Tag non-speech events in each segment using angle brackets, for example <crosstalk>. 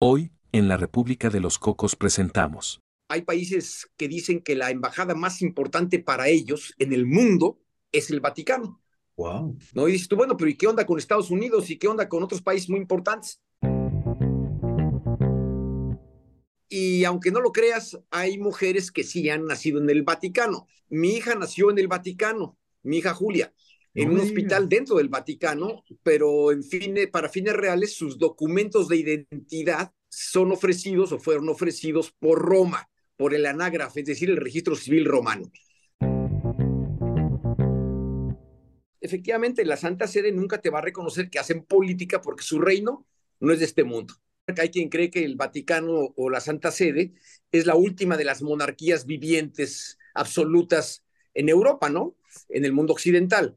Hoy, en la República de los Cocos presentamos. Hay países que dicen que la embajada más importante para ellos en el mundo es el Vaticano. Wow. ¿No? Y dices tú, bueno, pero ¿y qué onda con Estados Unidos y qué onda con otros países muy importantes? Y aunque no lo creas, hay mujeres que sí han nacido en el Vaticano. Mi hija nació en el Vaticano, mi hija Julia, en un hospital dentro del Vaticano, pero en para fines reales sus documentos de identidad son ofrecidos o fueron ofrecidos por Roma, por el anágrafe, es decir, el registro civil romano. Efectivamente, la Santa Sede nunca te va a reconocer que hacen política porque su reino no es de este mundo. Hay quien cree que el Vaticano o la Santa Sede es la última de las monarquías vivientes absolutas en Europa, ¿no? En el mundo occidental.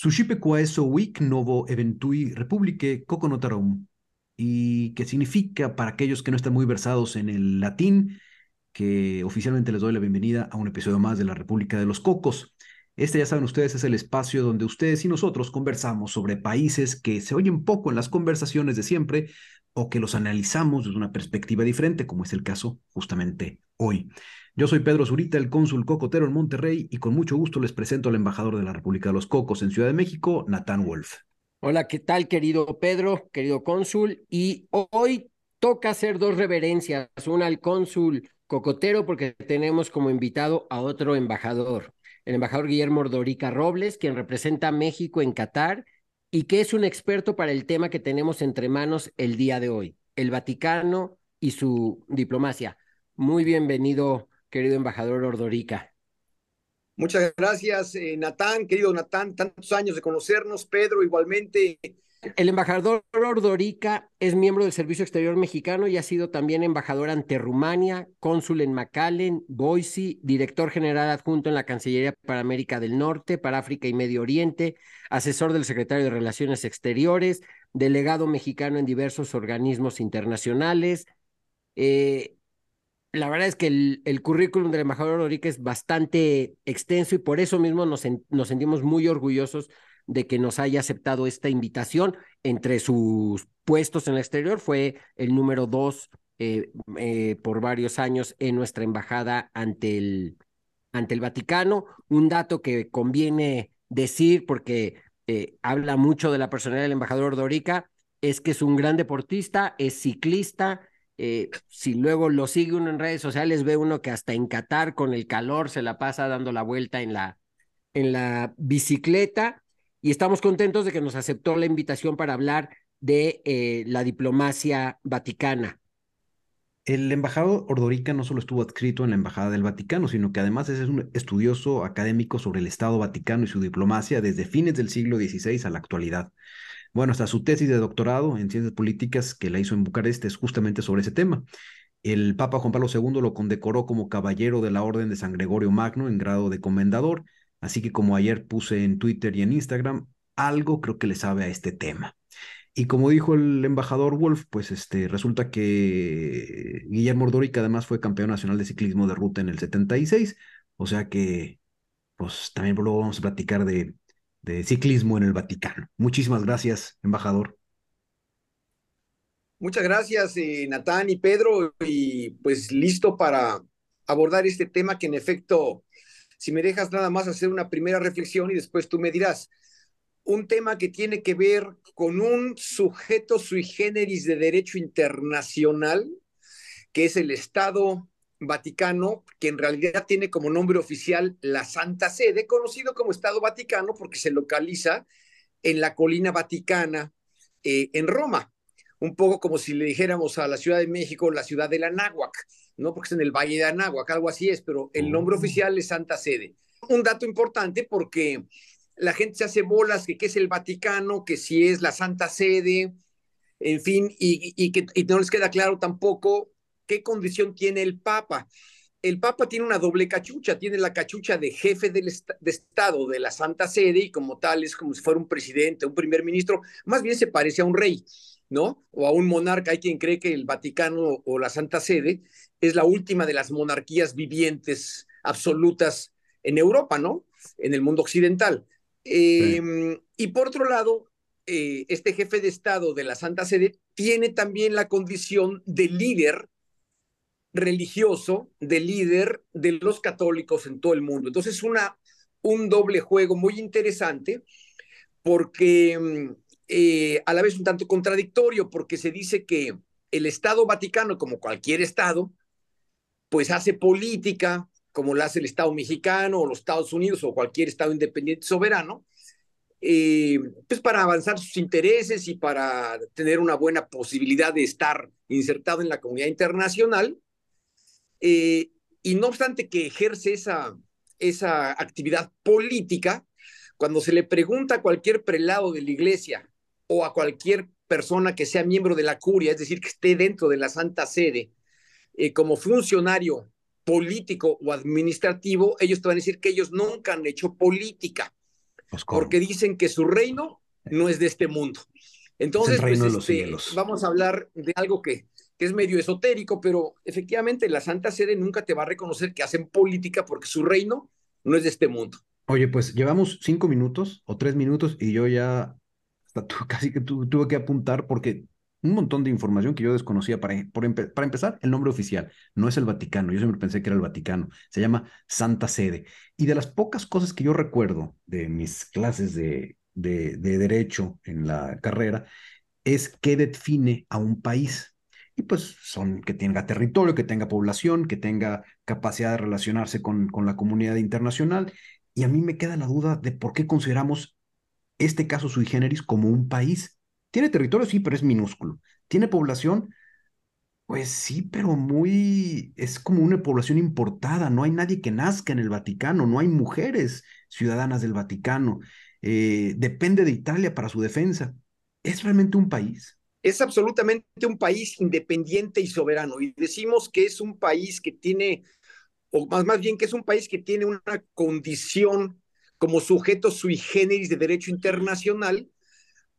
Sushipe quaeso novo eventui republique coconotarum, y que significa, para aquellos que no están muy versados en el latín, que oficialmente les doy la bienvenida a un episodio más de la República de los Cocos. Este, ya saben ustedes, es el espacio donde ustedes y nosotros conversamos sobre países que se oyen poco en las conversaciones de siempre o que los analizamos desde una perspectiva diferente, como es el caso justamente hoy. Yo soy Pedro Zurita, el cónsul cocotero en Monterrey, y con mucho gusto les presento al embajador de la República de los Cocos en Ciudad de México, Natán Wolf. Hola, ¿qué tal, querido Pedro, querido cónsul? Y hoy toca hacer dos reverencias, una al cónsul cocotero porque tenemos como invitado a otro embajador, el embajador Guillermo Ordorica Robles, quien representa a México en Qatar y que es un experto para el tema que tenemos entre manos el día de hoy, el Vaticano y su diplomacia. Muy bienvenido, querido embajador Ordorica. Muchas gracias, eh, Natán, querido Natán, tantos años de conocernos, Pedro, igualmente. El embajador Ordorica es miembro del Servicio Exterior Mexicano y ha sido también embajador ante Rumania, cónsul en McAllen, Boise, director general adjunto en la Cancillería para América del Norte, para África y Medio Oriente, asesor del secretario de Relaciones Exteriores, delegado mexicano en diversos organismos internacionales. Eh, la verdad es que el, currículum del embajador Ordorica es bastante extenso y por eso mismo nos, nos sentimos muy orgullosos de que nos haya aceptado esta invitación. Entre sus puestos en el exterior fue el número dos eh, eh, por varios años en nuestra embajada ante el, ante el Vaticano. Un dato que conviene decir porque eh, habla mucho de la personalidad del embajador Dorica es que es un gran deportista, es ciclista. si luego lo sigue uno en redes sociales, ve uno que hasta en Qatar con el calor se la pasa dando la vuelta en la, en la bicicleta y estamos contentos de que nos aceptó la invitación para hablar de eh, la diplomacia vaticana. El embajador Ordorica no solo estuvo adscrito en la Embajada del Vaticano, sino que además es un estudioso académico sobre el Estado Vaticano y su diplomacia desde fines del siglo XVI a la actualidad. Bueno, hasta su tesis de doctorado en ciencias políticas que la hizo en Bucarest es justamente sobre ese tema. El Papa Juan Pablo II lo condecoró como caballero de la Orden de San Gregorio Magno en grado de comendador Así que como ayer puse en Twitter y en Instagram, algo creo que le sabe a este tema. Y como dijo el embajador Wolf, pues este, resulta que Guillermo Ordórica además fue campeón nacional de ciclismo de ruta en el 76, o sea que pues también luego vamos a platicar de, de ciclismo en el Vaticano. Muchísimas gracias, embajador. Muchas gracias, eh, Natán y Pedro, y pues listo para abordar este tema que en efecto si me dejas nada más hacer una primera reflexión y después tú me dirás, un tema que tiene que ver con un sujeto sui generis de derecho internacional, que es el Estado Vaticano, que en realidad tiene como nombre oficial la Santa Sede, conocido como Estado Vaticano porque se localiza en la colina vaticana eh, en Roma, un poco como si le dijéramos a la Ciudad de México la ciudad de la Náhuac no porque es en el Valle de Anáhuac, algo así es, pero el nombre oh. oficial es Santa Sede. Un dato importante porque la gente se hace bolas que qué es el Vaticano, que si es la Santa Sede, en fin, y, que no les queda claro tampoco qué condición tiene el Papa. El Papa tiene una doble cachucha, tiene la cachucha de jefe del de Estado de la Santa Sede y como tal es como si fuera un presidente, un primer ministro, más bien se parece a un rey, ¿no? O a un monarca. Hay quien cree que el Vaticano o la Santa Sede es la última de las monarquías vivientes absolutas en Europa, ¿no? En el mundo occidental. Em, y por otro lado, eh, este jefe de Estado de la Santa Sede tiene también la condición de líder religioso, de líder de los católicos en todo el mundo. Entonces es una, un doble juego muy interesante porque mm, eh, a la vez un tanto contradictorio porque se dice que el Estado Vaticano, como cualquier Estado, pues hace política, como la hace el Estado mexicano o los Estados Unidos o cualquier Estado independiente soberano, eh, pues para avanzar sus intereses y para tener una buena posibilidad de estar insertado en la comunidad internacional. Eh, y no obstante que ejerce esa, esa actividad política, cuando se le pregunta a cualquier prelado de la iglesia o a cualquier persona que sea miembro de la curia, es decir, que esté dentro de la Santa Sede, eh, como funcionario político o administrativo, ellos te van a decir que ellos nunca han hecho política, pues, porque dicen que su reino no es de este mundo. Entonces, pues, este, vamos a hablar de algo que, que es medio esotérico, pero efectivamente la Santa Sede nunca te va a reconocer que hacen política porque su reino no es de este mundo. Oye, pues llevamos cinco minutos o tres minutos y yo ya <laughs> casi que tuve que apuntar porque un montón de información que yo desconocía para, para empezar, el nombre oficial no es el Vaticano, yo siempre pensé que era el Vaticano, se llama Santa Sede. Y de las pocas cosas que yo recuerdo de mis clases de, de, de derecho en la carrera es qué define a un país y pues son que tenga territorio, que tenga población, que tenga capacidad de relacionarse con, con la comunidad internacional. Y a mí me queda la duda de por qué consideramos este caso sui generis como un país. Tiene territorio, sí, pero es minúsculo. Tiene población, pues sí, pero muy, es como una población importada. No hay nadie que nazca en el Vaticano, no hay mujeres ciudadanas del Vaticano. Eh, depende de Italia para su defensa. ¿Es realmente un país? es absolutamente un país independiente y soberano. Y decimos que es un país que tiene, o más, más bien que es un país que tiene una condición como sujeto sui generis de derecho internacional,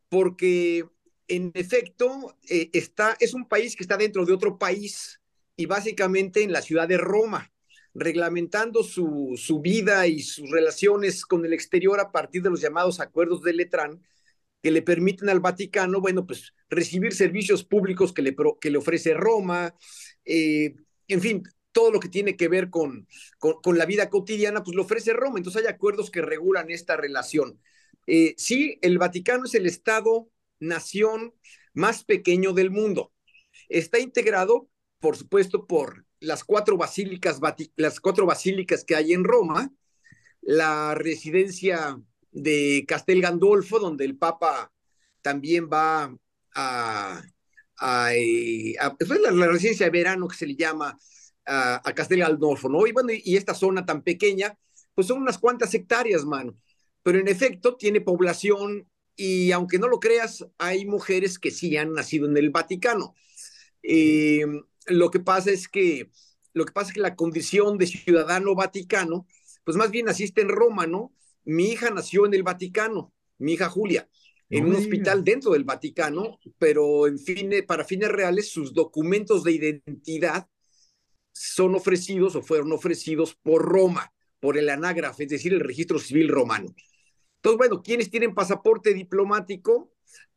porque en efecto eh, está, es un país que está dentro de otro país y básicamente en la ciudad de Roma, reglamentando su, su vida y sus relaciones con el exterior a partir de los llamados acuerdos de Letrán, que le permiten al Vaticano, bueno, pues recibir servicios públicos que le, que le ofrece Roma, eh, en fin, todo lo que tiene que ver con, con, la vida cotidiana, pues lo ofrece Roma. Entonces hay acuerdos que regulan esta relación. Eh, sí, el Vaticano es el Estado-nación más pequeño del mundo. Está integrado, por supuesto, por las cuatro basílicas, las cuatro basílicas que hay en Roma, la residencia de Castel Gandolfo, donde el Papa también va a, a, eh, la, residencia de verano que se le llama a, Castel Gandolfo, ¿no? Y bueno, y, esta zona tan pequeña, pues son unas cuantas hectáreas, mano. Pero en efecto tiene población y aunque no lo creas, hay mujeres que sí han nacido en el Vaticano. Eh, lo que pasa es que lo que pasa es que la condición de ciudadano vaticano, pues más bien naciste en Roma, ¿no? Mi hija nació en el Vaticano, mi hija Julia, en un hospital dentro del Vaticano, pero en fin, para fines reales sus documentos de identidad son ofrecidos o fueron ofrecidos por Roma, por el anágrafe, es decir, el registro civil romano. Entonces, bueno, quienes tienen pasaporte diplomático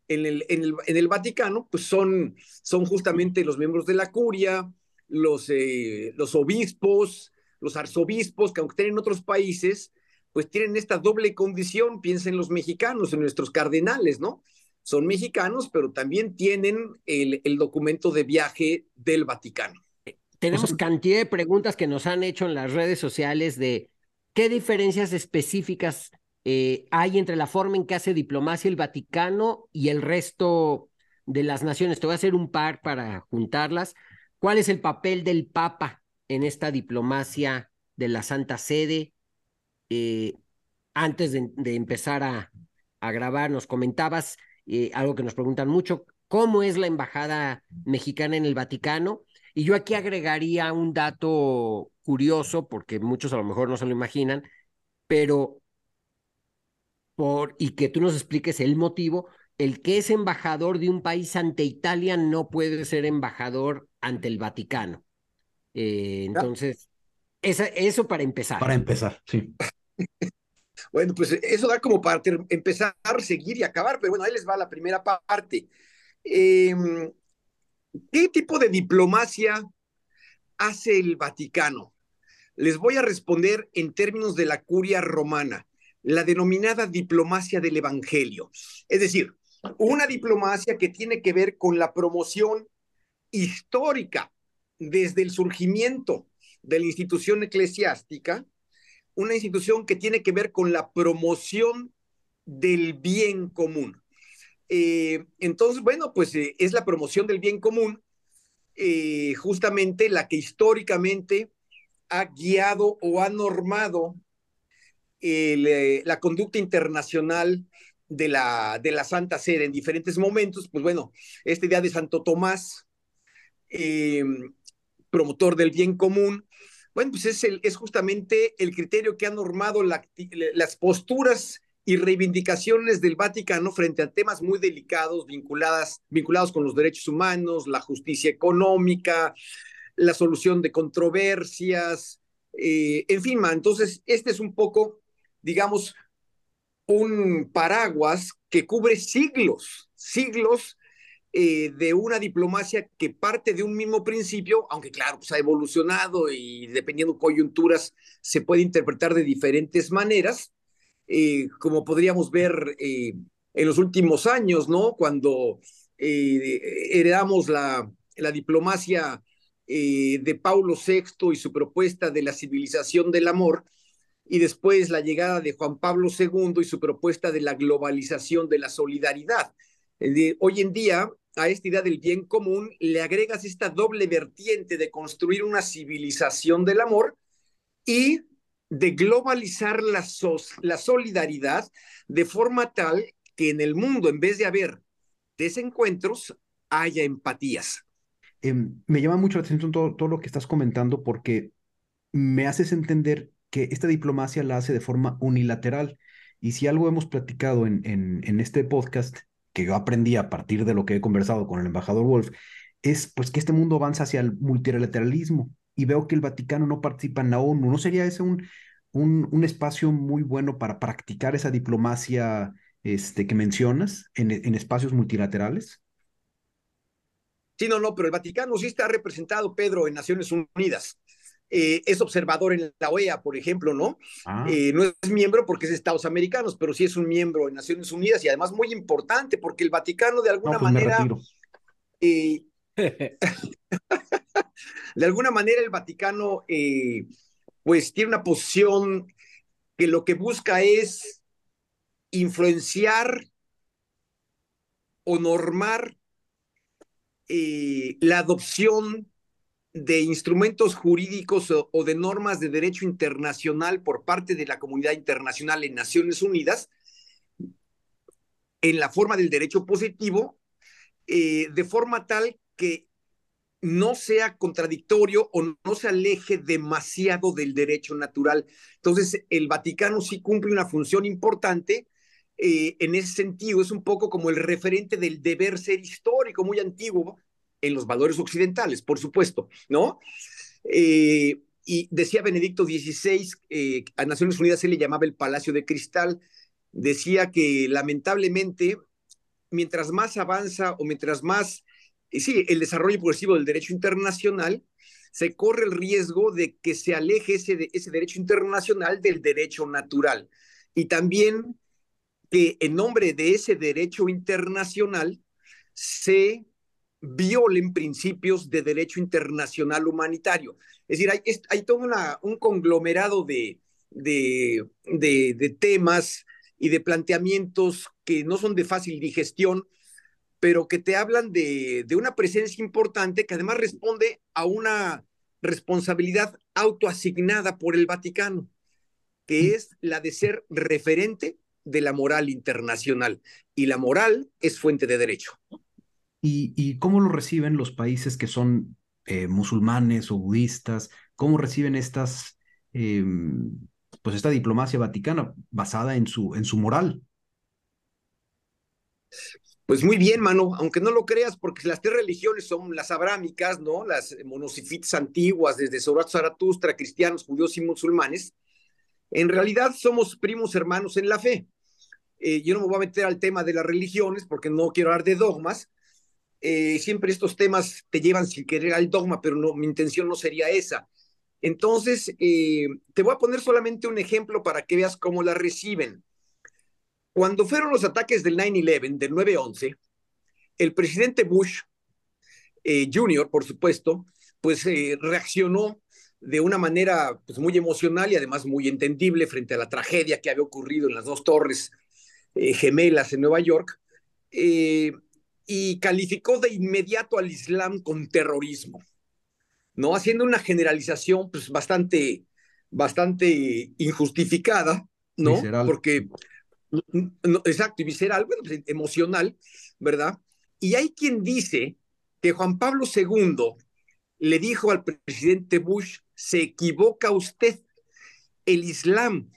en el, en el, en el Vaticano, pues son, son justamente los miembros de la curia, los, eh, los obispos, los arzobispos, que aunque estén en otros países, pues tienen esta doble condición, piensen los mexicanos, en nuestros cardenales, ¿no? Son mexicanos, pero también tienen el, el documento de viaje del Vaticano. Tenemos cantidad de preguntas que nos han hecho en las redes sociales de qué diferencias específicas eh, hay entre la forma en que hace diplomacia el Vaticano y el resto de las naciones. Te voy a hacer un par para juntarlas. ¿Cuál es el papel del Papa en esta diplomacia de la Santa Sede? Eh, antes de, empezar a, grabar, nos comentabas eh, algo que nos preguntan mucho, cómo es la embajada mexicana en el Vaticano. Y yo aquí agregaría un dato curioso, porque muchos a lo mejor no se lo imaginan, pero por, y que tú nos expliques el motivo, el que es embajador de un país ante Italia no puede ser embajador ante el Vaticano. Eh, entonces, eso para empezar. Para empezar, sí. <laughs> bueno, pues eso da como para empezar, seguir y acabar, pero bueno, ahí les va la primera parte. Em, ¿Qué tipo de diplomacia hace el Vaticano? Les voy a responder en términos de la curia romana, la denominada diplomacia del Evangelio. Es decir, una diplomacia que tiene que ver con la promoción histórica desde el surgimiento de la institución eclesiástica, una institución que tiene que ver con la promoción del bien común. Eh, entonces, bueno, pues eh, es la promoción del bien común, eh, justamente la que históricamente ha guiado o ha normado la conducta internacional de la, de la Santa Sede en diferentes momentos. Pues bueno, esta idea de Santo Tomás, promotor del bien común, bueno, pues es justamente el criterio que ha normado las posturas y reivindicaciones del Vaticano frente a temas muy delicados vinculadas, vinculados con los derechos humanos, la justicia económica, la solución de controversias, eh, en fin, entonces este es un poco, digamos, un paraguas que cubre siglos, siglos eh, de una diplomacia que parte de un mismo principio, aunque claro, pues ha evolucionado y dependiendo coyunturas se puede interpretar de diferentes maneras, eh, como podríamos ver eh, en los últimos años, ¿no? Cuando heredamos la, la diplomacia de Paulo VI y su propuesta de la civilización del amor, y después la llegada de Juan Pablo II y su propuesta de la globalización de la solidaridad. Hoy en día a esta idea del bien común le agregas esta doble vertiente de construir una civilización del amor y de globalizar la, la solidaridad de forma tal que en el mundo, en vez de haber desencuentros, haya empatías. Em, me llama mucho la atención todo, todo lo que estás comentando porque me haces entender que esta diplomacia la hace de forma unilateral. Y si algo hemos platicado en, en, en este podcast que yo aprendí a partir de lo que he conversado con el embajador Wolf, es pues que este mundo avanza hacia el multilateralismo y veo que el Vaticano no participa en la ONU. ¿No sería ese un, un, un espacio muy bueno para practicar esa diplomacia este, que mencionas en, en espacios multilaterales? Sí, no, no, pero el Vaticano sí está representado, Pedro, en Naciones Unidas. Eh, es observador en la OEA, por ejemplo, ¿no? Ah. Eh, no es miembro porque es de Estados Americanos, pero sí es un miembro en Naciones Unidas y además muy importante porque el Vaticano de alguna pues manera... Eh, <laughs> de alguna manera el Vaticano pues tiene una posición que lo que busca es influenciar o normar la adopción de instrumentos jurídicos o, de normas de derecho internacional por parte de la comunidad internacional en Naciones Unidas en la forma del derecho positivo, eh, de forma tal que no sea contradictorio o no se aleje demasiado del derecho natural. Entonces, el Vaticano sí cumple una función importante eh, en ese sentido, es un poco como el referente del deber ser histórico muy antiguo en los valores occidentales, por supuesto, ¿no? Eh, y decía Benedicto XVI, eh, a Naciones Unidas se le llamaba el Palacio de Cristal, decía que lamentablemente, mientras más avanza o mientras más, sí, el desarrollo progresivo del derecho internacional, se corre el riesgo de que se aleje ese, derecho internacional del derecho natural. Y también que en nombre de ese derecho internacional se violen principios de derecho internacional humanitario. Es decir, hay, todo un conglomerado de, de, temas y de planteamientos que no son de fácil digestión, pero que te hablan de, de una presencia importante que además responde a una responsabilidad autoasignada por el Vaticano, que mm. es la de ser referente de la moral internacional. Y la moral es fuente de derecho. ¿Y, cómo lo reciben los países que son eh, musulmanes o budistas? ¿Cómo reciben estas, em, pues esta diplomacia vaticana basada en su, en su moral? Pues muy bien, mano, aunque no lo creas, porque las tres religiones son las abrámicas, ¿no? Las monosifitas antiguas, desde Zaratustra, cristianos, judíos y musulmanes. En realidad somos primos hermanos en la fe. Eh, yo no me voy a meter al tema de las religiones porque no quiero hablar de dogmas. Eh, siempre estos temas te llevan sin querer al dogma, pero no, mi intención no sería esa. Entonces, eh, te voy a poner solamente un ejemplo para que veas cómo la reciben. Cuando fueron los ataques del 9-11, del 9-11, el presidente Bush eh, Jr., por supuesto, pues eh, reaccionó de una manera pues, muy emocional y además muy entendible frente a la tragedia que había ocurrido en las dos torres eh, gemelas en Nueva York y calificó de inmediato al Islam con terrorismo, ¿no? Haciendo una generalización pues bastante, bastante injustificada, ¿no? Porque exacto, y visceral, bueno, pues, emocional, ¿verdad? Y hay quien dice que Juan Pablo II le dijo al presidente Bush, se equivoca usted, el Islam,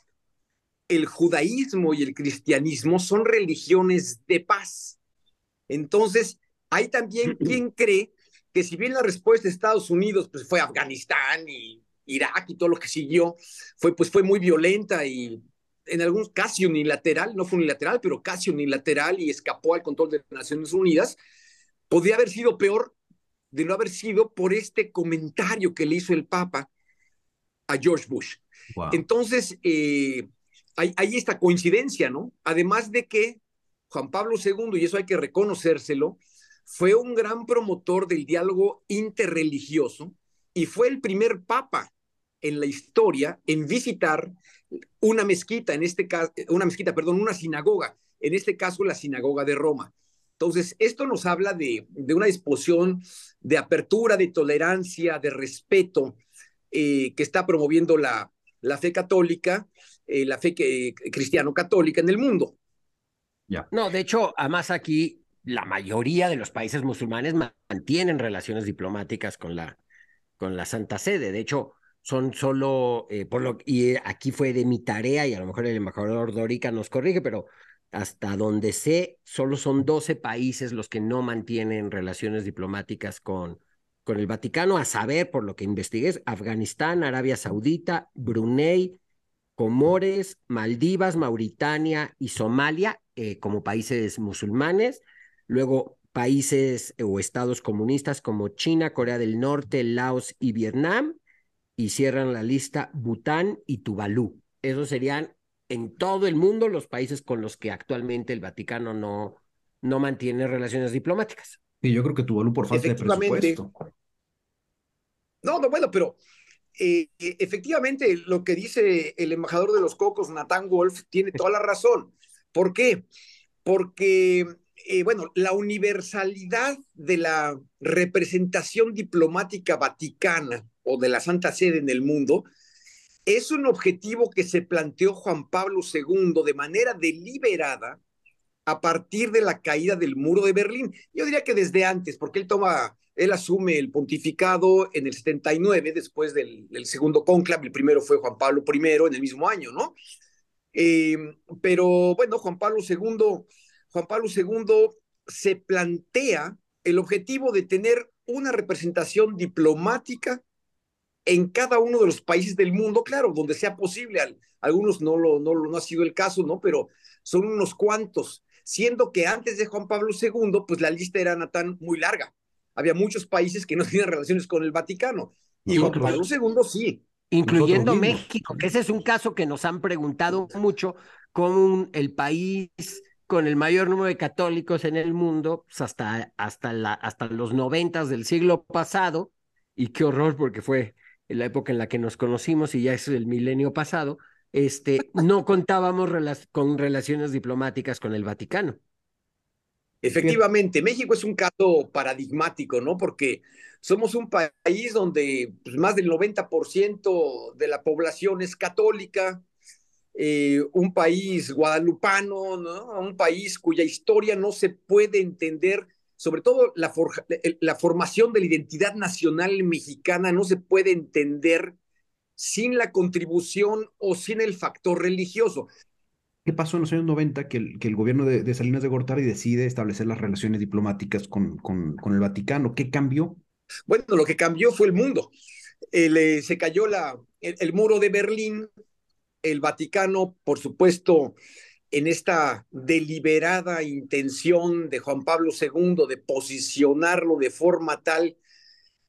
el judaísmo y el cristianismo son religiones de paz. Entonces, hay también <clears throat> quien cree que si bien la respuesta de Estados Unidos pues, fue Afganistán y Irak y todo lo que siguió, fue, pues, fue muy violenta y en algún casi unilateral, no fue unilateral, pero casi unilateral y escapó al control de Naciones Unidas, podría haber sido peor de no haber sido por este comentario que le hizo el Papa a George Bush. Entonces, eh, hay, hay, esta coincidencia, ¿no? Además de que Juan Pablo II, y eso hay que reconocérselo, fue un gran promotor del diálogo interreligioso y fue el primer papa en la historia en visitar una mezquita, en este caso, una mezquita, perdón, una sinagoga, en este caso la sinagoga de Roma. Entonces, esto nos habla de, de una disposición de apertura, de tolerancia, de respeto eh, que está promoviendo la, la fe católica, eh, la fe cristiano-católica en el mundo. Ya. No, de hecho, además aquí la mayoría de los países musulmanes mantienen relaciones diplomáticas con la, con la Santa Sede. De hecho, son solo, eh, por lo y eh, aquí fue de mi tarea, y a lo mejor el embajador Dorica nos corrige, pero hasta donde sé, solo son 12 países los que no mantienen relaciones diplomáticas con, con el Vaticano, a saber, por lo que investigué, Afganistán, Arabia Saudita, Brunei, Comores, Maldivas, Mauritania y Somalia eh, como países musulmanes, luego países o estados comunistas como China, Corea del Norte, Laos y Vietnam, y cierran la lista Bután y Tuvalu. Esos serían en todo el mundo los países con los que actualmente el Vaticano no, no mantiene relaciones diplomáticas. Y yo creo que Tuvalu por falta de presupuesto. No, no, bueno, pero eh, efectivamente lo que dice el embajador de los Cocos, Nathan Wolf, tiene toda la razón. ¿Por qué? Porque, eh, bueno, la universalidad de la representación diplomática vaticana o de la Santa Sede en el mundo, es un objetivo que se planteó Juan Pablo II de manera deliberada a partir de la caída del muro de Berlín. Yo diría que desde antes, porque él toma, él asume el pontificado en el 79, después del, segundo conclave, el primero fue Juan Pablo I en el mismo año, ¿no? Eh, pero bueno, Juan Pablo II, Juan Pablo II se plantea el objetivo de tener una representación diplomática en cada uno de los países del mundo, claro, donde sea posible. algunos no lo, no, no ha sido el caso, ¿no? Pero son unos cuantos, siendo que antes de Juan Pablo II, pues la lista era tan muy larga. Había muchos países que no <laughs> tenían relaciones con el Vaticano. Y Juan Pablo II sí. Incluyendo México, que ese es un caso que nos han preguntado mucho, como el país con el mayor número de católicos en el mundo, pues hasta, hasta, la, hasta los noventas del siglo pasado, y qué horror porque fue en la época en la que nos conocimos y ya es el milenio pasado, este, no contábamos con relaciones diplomáticas con el Vaticano. Efectivamente, México es un caso paradigmático, ¿no? Porque somos un país donde pues, más del 90% de la población es católica, eh, un país guadalupano, ¿no? Un país cuya historia no se puede entender sobre todo la, la formación de la identidad nacional mexicana no se puede entender sin la contribución o sin el factor religioso. ¿Qué pasó en los años 90 que el, que el gobierno de, Salinas de Gortari decide establecer las relaciones diplomáticas con, con, con, el Vaticano? ¿Qué cambió? Bueno, lo que cambió fue el mundo. Eh, se cayó la, el, muro de Berlín, el Vaticano, por supuesto, en esta deliberada intención de Juan Pablo II de posicionarlo de forma tal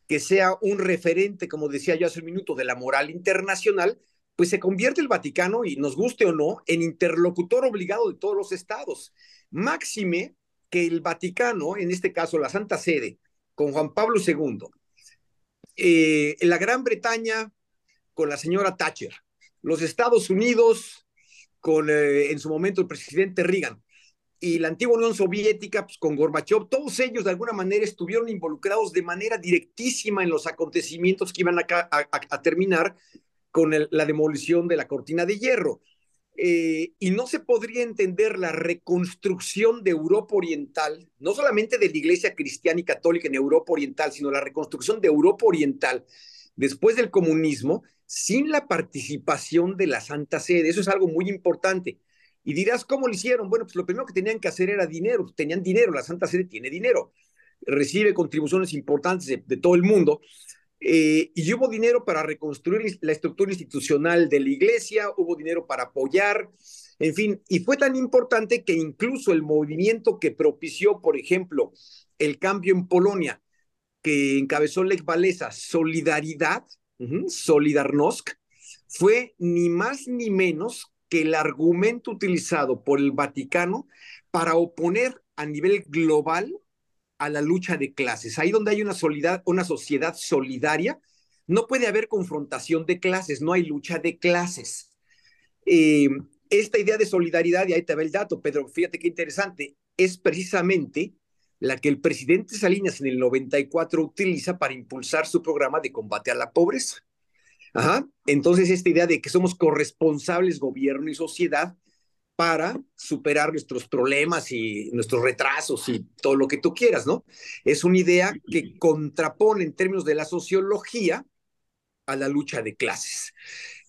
que sea un referente, como decía yo hace un minuto, de la moral internacional, pues se convierte el Vaticano, y nos guste o no, en interlocutor obligado de todos los estados. Máxime que el Vaticano, en este caso la Santa Sede, con Juan Pablo II, eh, la Gran Bretaña con la señora Thatcher, los Estados Unidos con eh, en su momento el presidente Reagan y la antigua Unión Soviética pues, con Gorbachev, todos ellos de alguna manera estuvieron involucrados de manera directísima en los acontecimientos que iban a terminar con la demolición de la cortina de hierro. Eh, y no se podría entender la reconstrucción de Europa Oriental, no solamente de la Iglesia cristiana y católica en Europa Oriental, sino la reconstrucción de Europa Oriental después del comunismo, sin la participación de la Santa Sede. Eso es algo muy importante. Y dirás, ¿cómo lo hicieron? Bueno, pues lo primero que tenían que hacer era dinero. Tenían dinero, la Santa Sede tiene dinero, recibe contribuciones importantes de todo el mundo. Eh, y hubo dinero para reconstruir la estructura institucional de la iglesia, hubo dinero para apoyar, en fin, y fue tan importante que incluso el movimiento que propició, por ejemplo, el cambio en Polonia, que encabezó Lech Walesa, Solidaridad, Solidarnosc, fue ni más ni menos que el argumento utilizado por el Vaticano para oponer a nivel global a la lucha de clases. Ahí donde hay una, una sociedad solidaria, no puede haber confrontación de clases, no hay lucha de clases. Eh, esta idea de solidaridad, y ahí te va el dato, Pedro, fíjate qué interesante, es precisamente la que el presidente Salinas en el 94 utiliza para impulsar su programa de combate a la pobreza. Ajá. Entonces, esta idea de que somos corresponsables gobierno y sociedad para superar nuestros problemas y nuestros retrasos y todo lo que tú quieras, ¿no? Es una idea que contrapone en términos de la sociología a la lucha de clases.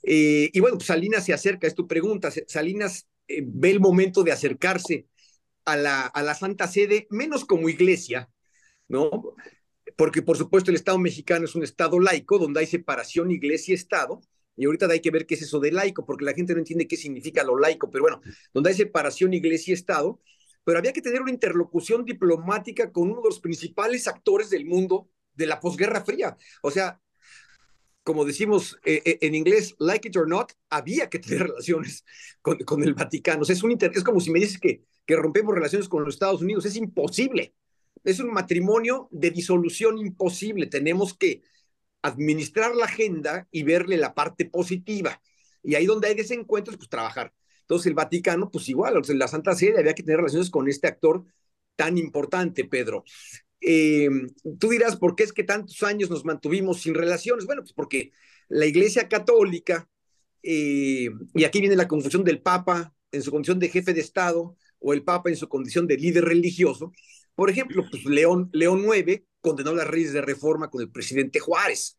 Eh, y bueno, pues Salinas se acerca, es tu pregunta, Salinas eh, ve el momento de acercarse a la, a la Santa Sede, menos como iglesia, ¿no? Porque por supuesto el Estado mexicano es un Estado laico donde hay separación iglesia-Estado, y ahorita hay que ver qué es eso de laico, porque la gente no entiende qué significa lo laico, pero bueno, donde hay separación iglesia y Estado, pero había que tener una interlocución diplomática con uno de los principales actores del mundo de la posguerra fría. O sea, como decimos eh, eh, en inglés, like it or not, había que tener <laughs> relaciones con, con el Vaticano. O sea, es, un es como si me dices que, que rompemos relaciones con los Estados Unidos. Es imposible. Es un matrimonio de disolución imposible. Tenemos que administrar la agenda y verle la parte positiva. Y ahí donde hay desencuentros, pues trabajar. Entonces el Vaticano, pues igual, la Santa Sede había que tener relaciones con este actor tan importante, Pedro. Eh, tú dirás, ¿por qué es que tantos años nos mantuvimos sin relaciones? Bueno, pues porque la Iglesia Católica, eh, y aquí viene la confusión del Papa en su condición de jefe de Estado o el Papa en su condición de líder religioso. Por ejemplo, pues León, León IX condenó las leyes de reforma con el presidente Juárez,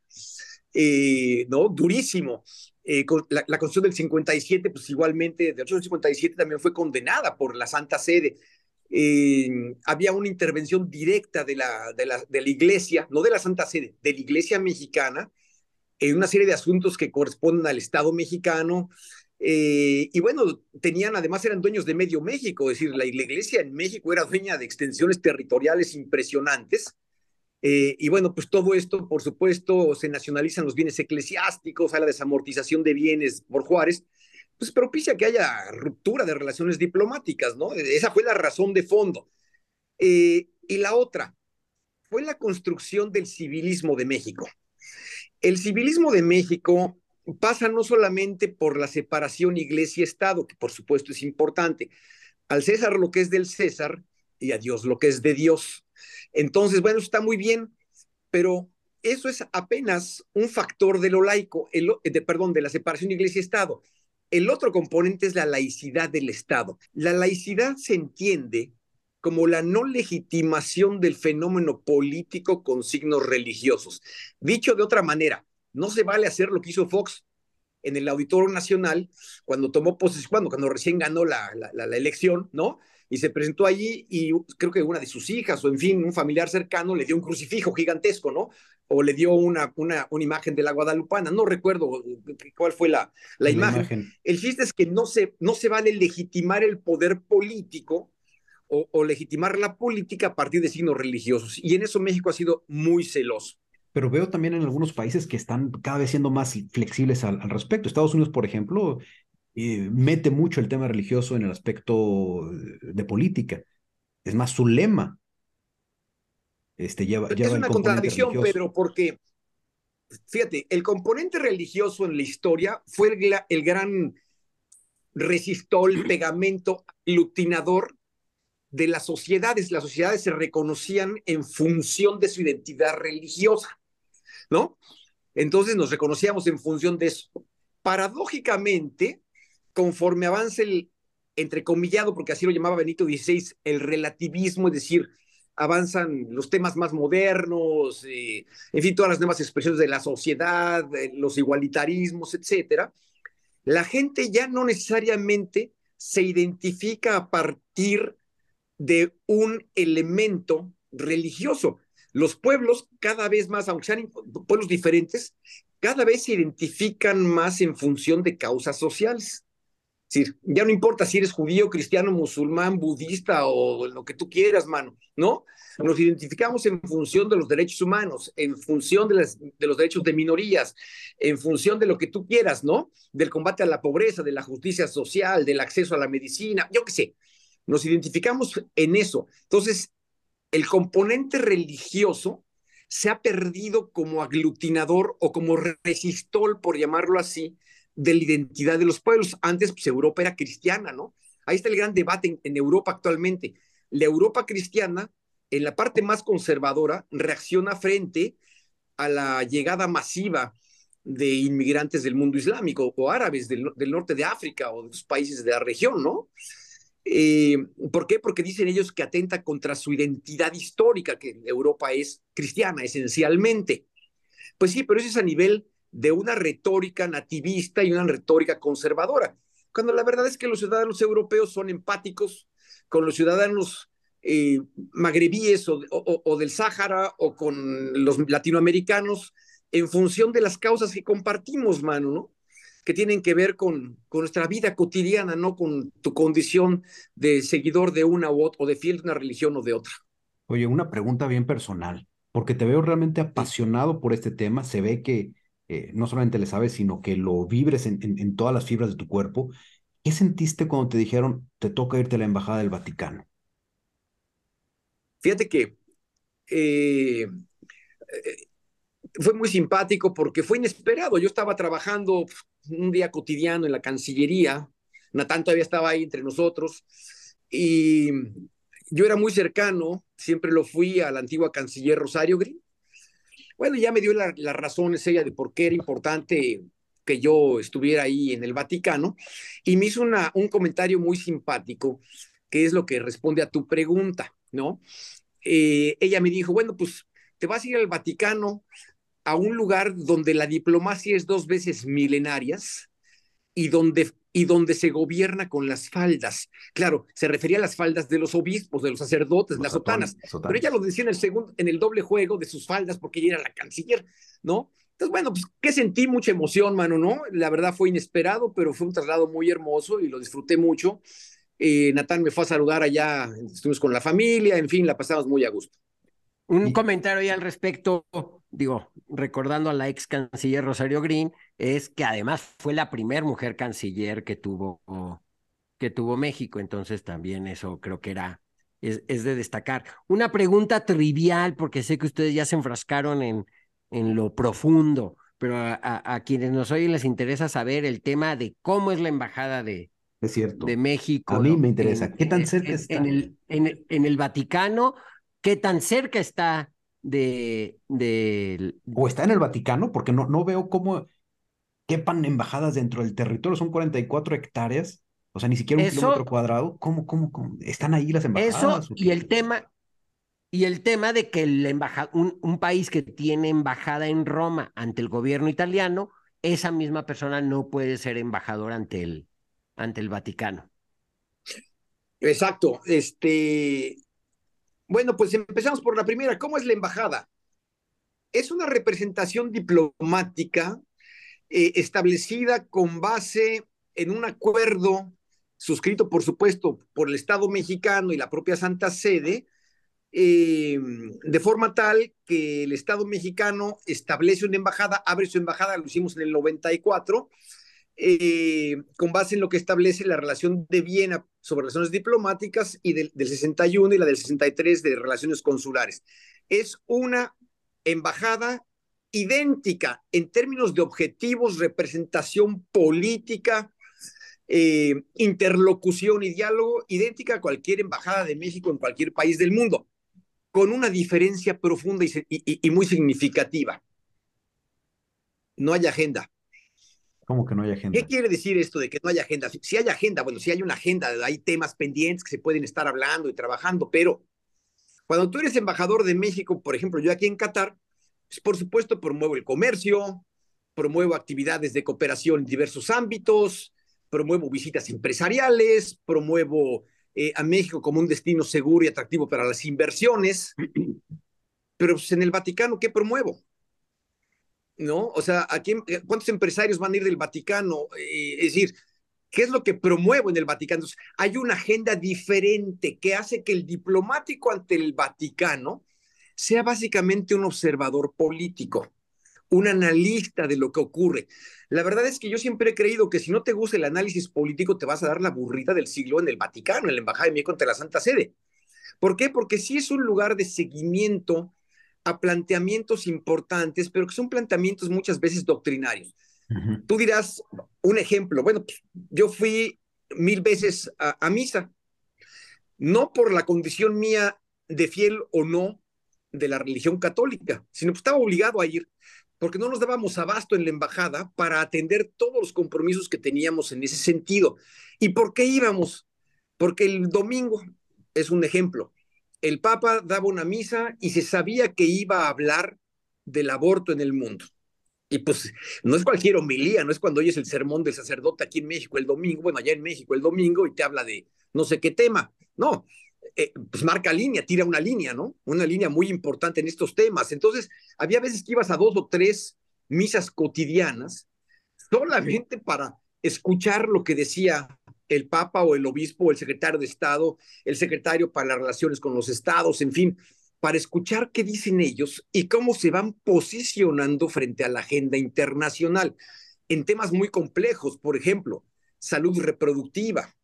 eh, ¿no? Durísimo. Eh, la, Constitución del 57, pues igualmente, de 1857 también fue condenada por la Santa Sede. Eh, había una intervención directa de la, de, la, de la Iglesia, no de la Santa Sede, de la Iglesia mexicana, en una serie de asuntos que corresponden al Estado mexicano. Y bueno, tenían, además eran dueños de medio México, es decir, la, iglesia en México era dueña de extensiones territoriales impresionantes. Eh, y bueno, pues todo esto, por supuesto, se nacionalizan los bienes eclesiásticos, hay la desamortización de bienes por Juárez, pues propicia que haya ruptura de relaciones diplomáticas, ¿no? Esa fue la razón de fondo. Eh, y la otra fue la construcción del civilismo de México. El civilismo de México pasa no solamente por la separación iglesia-estado, que por supuesto es importante, al César lo que es del César y a Dios lo que es de Dios. Entonces, bueno, está muy bien, pero eso es apenas un factor de lo laico, el, de, perdón, de la separación iglesia-estado. El otro componente es la laicidad del Estado. La laicidad se entiende como la no legitimación del fenómeno político con signos religiosos. Dicho de otra manera, no se vale hacer lo que hizo Fox en el Auditorio Nacional cuando tomó posesión, cuando, cuando recién ganó la, la, la, elección, ¿no? Y se presentó allí y creo que una de sus hijas o en fin, un familiar cercano le dio un crucifijo gigantesco, ¿no? O le dio una, una, una imagen de la guadalupana, no recuerdo cuál fue la, la, imagen. imagen. El chiste es que no se, no se vale legitimar el poder político o, o, legitimar la política a partir de signos religiosos. Y en eso México ha sido muy celoso. Pero veo también en algunos países que están cada vez siendo más flexibles al, al respecto. Estados Unidos, por ejemplo, eh, mete mucho el tema religioso en el aspecto de política. Es más, su lema este, lleva, lleva es una contradicción, religioso. Pedro, porque, fíjate, el componente religioso en la historia fue el, el gran resistol, pegamento, lutinador de las sociedades. Las sociedades se reconocían en función de su identidad religiosa, ¿no? Entonces nos reconocíamos en función de eso. Paradójicamente, conforme avanza el entrecomillado, porque así lo llamaba Benito XVI, el relativismo, es decir, avanzan los temas más modernos, en fin, todas las nuevas expresiones de la sociedad, los igualitarismos, etcétera, la gente ya no necesariamente se identifica a partir de un elemento religioso. Los pueblos cada vez más, aunque sean pueblos diferentes, cada vez se identifican más en función de causas sociales. Es decir, ya no importa si eres judío, cristiano, musulmán, budista o lo que tú quieras, mano, ¿no? Nos identificamos en función de los derechos humanos, en función de, de los derechos de minorías, en función de lo que tú quieras, ¿no? Del combate a la pobreza, de la justicia social, del acceso a la medicina, yo qué sé nos identificamos en eso. Entonces, el componente religioso se ha perdido como aglutinador o como resistol, por llamarlo así, de la identidad de los pueblos. Antes, pues Europa era cristiana, ¿no? Ahí está el gran debate en, Europa actualmente. La Europa cristiana, en la parte más conservadora, reacciona frente a la llegada masiva de inmigrantes del mundo islámico o árabes del, del norte de África o de los países de la región, ¿no? Eh, ¿Por qué? Porque dicen ellos que atenta contra su identidad histórica, que Europa es cristiana esencialmente. Pues sí, pero eso es a nivel de una retórica nativista y una retórica conservadora, cuando la verdad es que los ciudadanos europeos son empáticos con los ciudadanos eh, magrebíes o, o, del Sáhara o con los latinoamericanos en función de las causas que compartimos, mano, ¿no? Que tienen que ver con, con nuestra vida cotidiana, no con tu condición de seguidor de una u otra, o de fiel de una religión o de otra. Oye, una pregunta bien personal, porque te veo realmente apasionado por este tema, se ve que eh, no solamente le sabes, sino que lo vibres en, en, en todas las fibras de tu cuerpo. ¿Qué sentiste cuando te dijeron te toca irte a la Embajada del Vaticano? Fíjate que eh, eh, fue muy simpático porque fue inesperado. Yo estaba trabajando un día cotidiano en la Cancillería, Natán todavía estaba ahí entre nosotros, y yo era muy cercano, siempre lo fui a la antigua canciller Rosario Green. Bueno, ya me dio las la razones ella de por qué era importante que yo estuviera ahí en el Vaticano, y me hizo una, un comentario muy simpático, que es lo que responde a tu pregunta, ¿no? Eh, ella me dijo, bueno, pues te vas a ir al Vaticano a un lugar donde la diplomacia es dos veces milenarias y donde, y donde se gobierna con las faldas. Claro, se refería a las faldas de los obispos, de los sacerdotes, los las sotanas, sotanas, pero ella lo decía en el, segundo, en el doble juego de sus faldas porque ella era la canciller, ¿no? Entonces, bueno, pues que sentí mucha emoción, mano, ¿no? La verdad fue inesperado, pero fue un traslado muy hermoso y lo disfruté mucho. Eh, Natán me fue a saludar allá, estuvimos con la familia, en fin, la pasamos muy a gusto. Un comentario ahí al respecto, digo, recordando a la ex canciller Rosario Green, es que además fue la primera mujer canciller que tuvo, que tuvo México, entonces también eso creo que era, es, es de destacar. Una pregunta trivial, porque sé que ustedes ya se enfrascaron en, en lo profundo, pero a, a, a quienes nos oyen les interesa saber el tema de cómo es la embajada de, es cierto. de México. A mí me interesa. En, ¿Qué tan cerca en, está? En el, en, en el Vaticano, ¿qué tan cerca está de, de... O está en el Vaticano, porque no, no veo cómo quepan embajadas dentro del territorio, son 44 hectáreas. O sea, ni siquiera un kilómetro cuadrado. ¿Cómo, cómo, cómo? ¿Están ahí las embajadas? Eso y el tema, y el tema de que el un, un, país que tiene embajada en Roma ante el gobierno italiano, esa misma persona no puede ser embajador ante el, ante el Vaticano. Exacto. Este, bueno, pues empezamos por la primera. ¿Cómo es la embajada? Es una representación diplomática eh, establecida con base en un acuerdo suscrito, por supuesto, por el Estado mexicano y la propia Santa Sede, eh, de forma tal que el Estado mexicano establece una embajada, abre su embajada, lo hicimos en el 94, eh, con base en lo que establece la relación de Viena sobre relaciones diplomáticas y del, del 61 y la del 63 de relaciones consulares. Es una embajada idéntica en términos de objetivos, representación política, eh, interlocución y diálogo, idéntica a cualquier embajada de México en cualquier país del mundo, con una diferencia profunda y muy significativa. No hay agenda. ¿Cómo que no hay agenda? ¿Qué quiere decir esto de que no hay agenda? Si hay agenda, bueno, si hay una agenda, hay temas pendientes que se pueden estar hablando y trabajando, pero cuando tú eres embajador de México, por ejemplo, yo aquí en Qatar, pues por supuesto promuevo el comercio, promuevo actividades de cooperación en diversos ámbitos, promuevo visitas empresariales, promuevo eh, a México como un destino seguro y atractivo para las inversiones. <clears throat> Pero pues, en el Vaticano, ¿qué promuevo? ¿No? O sea, ¿a eh, ¿cuántos empresarios van a ir del Vaticano? Eh, es decir, ¿qué es lo que promuevo en el Vaticano? hay una agenda diferente que hace que el diplomático ante el Vaticano sea básicamente un observador político, un analista de lo que ocurre. La verdad es que yo siempre he creído que si no te gusta el análisis político, te vas a dar la burrita del siglo en el Vaticano, en la Embajada de México ante la Santa Sede. ¿Por qué? Porque sí es un lugar de seguimiento a planteamientos importantes, pero que son planteamientos muchas veces doctrinarios. Tú dirás, un ejemplo, bueno, pues, yo fui mil veces a, misa, no por la condición mía de fiel o no de la religión católica, sino que estaba obligado a ir, porque no nos dábamos abasto en la embajada para atender todos los compromisos que teníamos en ese sentido. ¿Y por qué íbamos? Porque el domingo es un ejemplo el Papa daba una misa y se sabía que iba a hablar del aborto en el mundo. Y pues no es cualquier homilía, no es cuando oyes el sermón del sacerdote aquí en México el domingo, bueno, allá en México el domingo y te habla de no sé qué tema. No, eh, pues marca línea, tira una línea, ¿no? Una línea muy importante en estos temas. Entonces, había veces que ibas a dos o tres misas cotidianas solamente para escuchar lo que decía el Papa o el obispo, el secretario de Estado, el secretario para las relaciones con los estados, en fin, para escuchar qué dicen ellos y cómo se van posicionando frente a la agenda internacional en temas muy complejos, por ejemplo, salud reproductiva,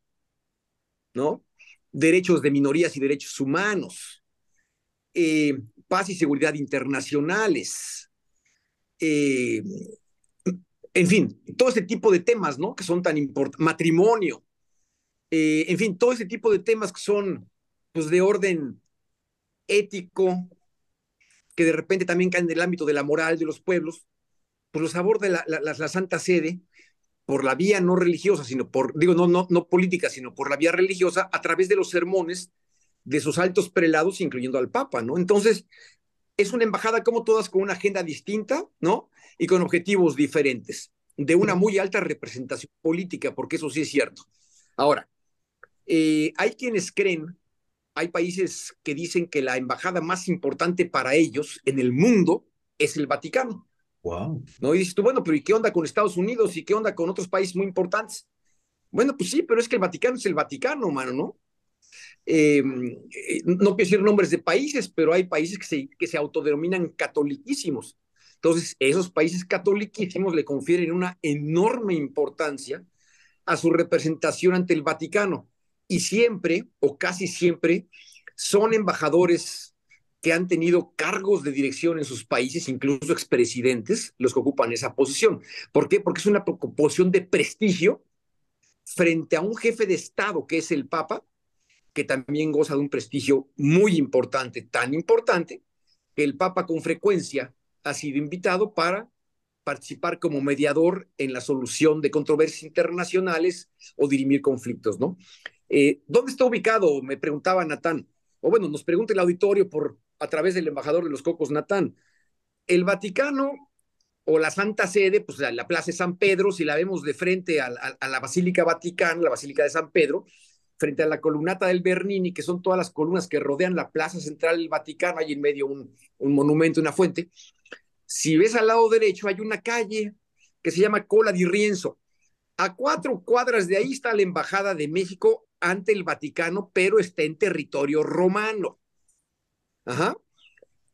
¿no? Derechos de minorías y derechos humanos, eh, paz y seguridad internacionales, eh, en fin, todo ese tipo de temas, ¿no? Que son tan importantes, matrimonio, eh, en fin, todo ese tipo de temas que son pues, de orden ético, que de repente también caen en el ámbito de la moral de los pueblos, pues los aborda la, la, Santa Sede por la vía no religiosa, sino por, digo, no, no, no política, sino por la vía religiosa, a través de los sermones de sus altos prelados, incluyendo al Papa, ¿no? Entonces, es una embajada como todas con una agenda distinta, ¿no? Y con objetivos diferentes, de una muy alta representación política, porque eso sí es cierto. Ahora, eh, hay quienes creen, hay países que dicen que la embajada más importante para ellos en el mundo es el Vaticano. Wow. ¿No? Y dices tú, bueno, pero ¿y qué onda con Estados Unidos y qué onda con otros países muy importantes? Bueno, pues sí, pero es que el Vaticano es el Vaticano, mano, ¿no? Em, eh, no quiero decir nombres de países, pero hay países que se, que se autodenominan catoliquísimos. Entonces, esos países catoliquísimos le confieren una enorme importancia a su representación ante el Vaticano y siempre o casi siempre son embajadores que han tenido cargos de dirección en sus países, incluso expresidentes, los que ocupan esa posición. ¿Por qué? Porque es una posición de prestigio frente a un jefe de Estado que es el Papa, que también goza de un prestigio muy importante, tan importante que el Papa con frecuencia ha sido invitado para participar como mediador en la solución de controversias internacionales o dirimir conflictos, ¿no? Eh, ¿Dónde está ubicado? Me preguntaba Natán. O bueno, nos pregunta el auditorio por a través del embajador de los Cocos, Natán. El Vaticano o la Santa Sede, pues la, la Plaza de San Pedro, si la vemos de frente a, la Basílica Vaticana, la Basílica de San Pedro, frente a la columnata del Bernini, que son todas las columnas que rodean la plaza central del Vaticano, hay en medio un, un monumento, una fuente. Si ves al lado derecho, hay una calle que se llama Cola di Rienzo. A cuatro cuadras de ahí está la Embajada de México ante el Vaticano, pero está en territorio romano. Ajá.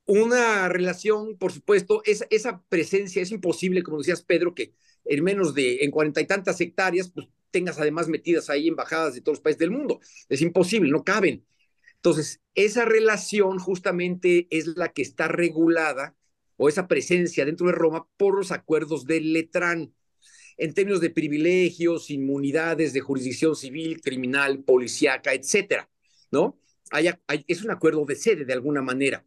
Una relación, por supuesto, esa, presencia es imposible, como decías, Pedro, que en menos de, en cuarenta y tantas hectáreas, pues tengas además metidas ahí embajadas de todos los países del mundo. Es imposible, no caben. Entonces, esa relación justamente es la que está regulada, o esa presencia dentro de Roma, por los acuerdos del Letrán, en términos de privilegios, inmunidades de jurisdicción civil, criminal, policíaca, etcétera, ¿no? Es un acuerdo de sede, de alguna manera.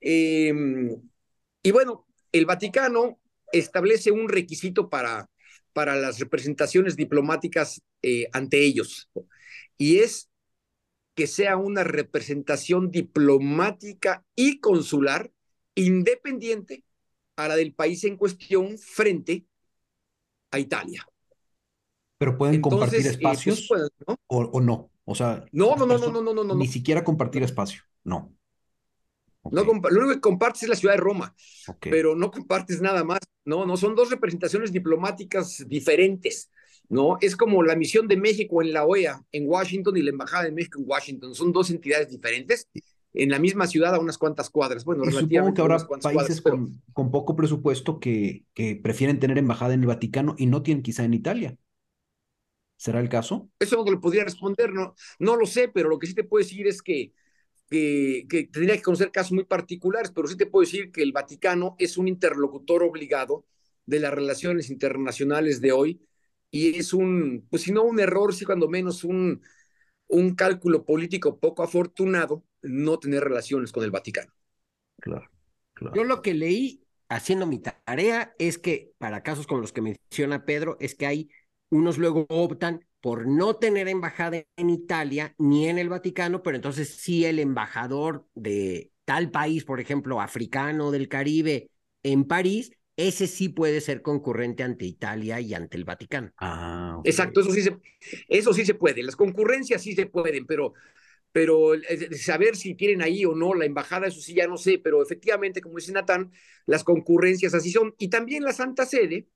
Eh, y bueno, el Vaticano establece un requisito para, para las representaciones diplomáticas eh, ante ellos, y es que sea una representación diplomática y consular independiente a la del país en cuestión frente a Italia. Pero pueden Entonces, compartir espacios eh, pues, ¿no? O, o, no. O sea, no, no, no, no, no, no, no, no, Ni siquiera compartir espacio. No. Okay. no lo único que compartes es la ciudad de Roma, okay. pero no compartes nada más. No, no, son dos representaciones diplomáticas diferentes. ¿no? Es como la misión de México en la OEA, en Washington, y la Embajada de México en Washington. Son dos entidades diferentes en la misma ciudad a unas cuantas cuadras. Bueno, y supongo que habrá países cuadras, pero... con, con, poco presupuesto que, que prefieren tener embajada en el Vaticano y no tienen quizá en Italia. ¿Será el caso? Eso no te lo podría responder, no, no lo sé, pero lo que sí te puedo decir es que, que, que tendría que conocer casos muy particulares, pero sí te puedo decir que el Vaticano es un interlocutor obligado de las relaciones internacionales de hoy y es un, pues si no un error, sí cuando menos un, un cálculo político poco afortunado no tener relaciones con el Vaticano. Claro, claro. Yo lo que leí haciendo mi tarea es que para casos como los que menciona Pedro, es que hay unos luego optan por no tener embajada en Italia ni en el Vaticano, pero entonces sí el embajador de tal país, por ejemplo, africano del Caribe en París, ese sí puede ser concurrente ante Italia y ante el Vaticano. Ah, okay. Exacto, eso sí, se, eso sí se puede. Las concurrencias sí se pueden, pero pero saber si tienen ahí o no la embajada, eso sí ya no sé, pero efectivamente, como dice Natán, las concurrencias así son. Y también la Santa Sede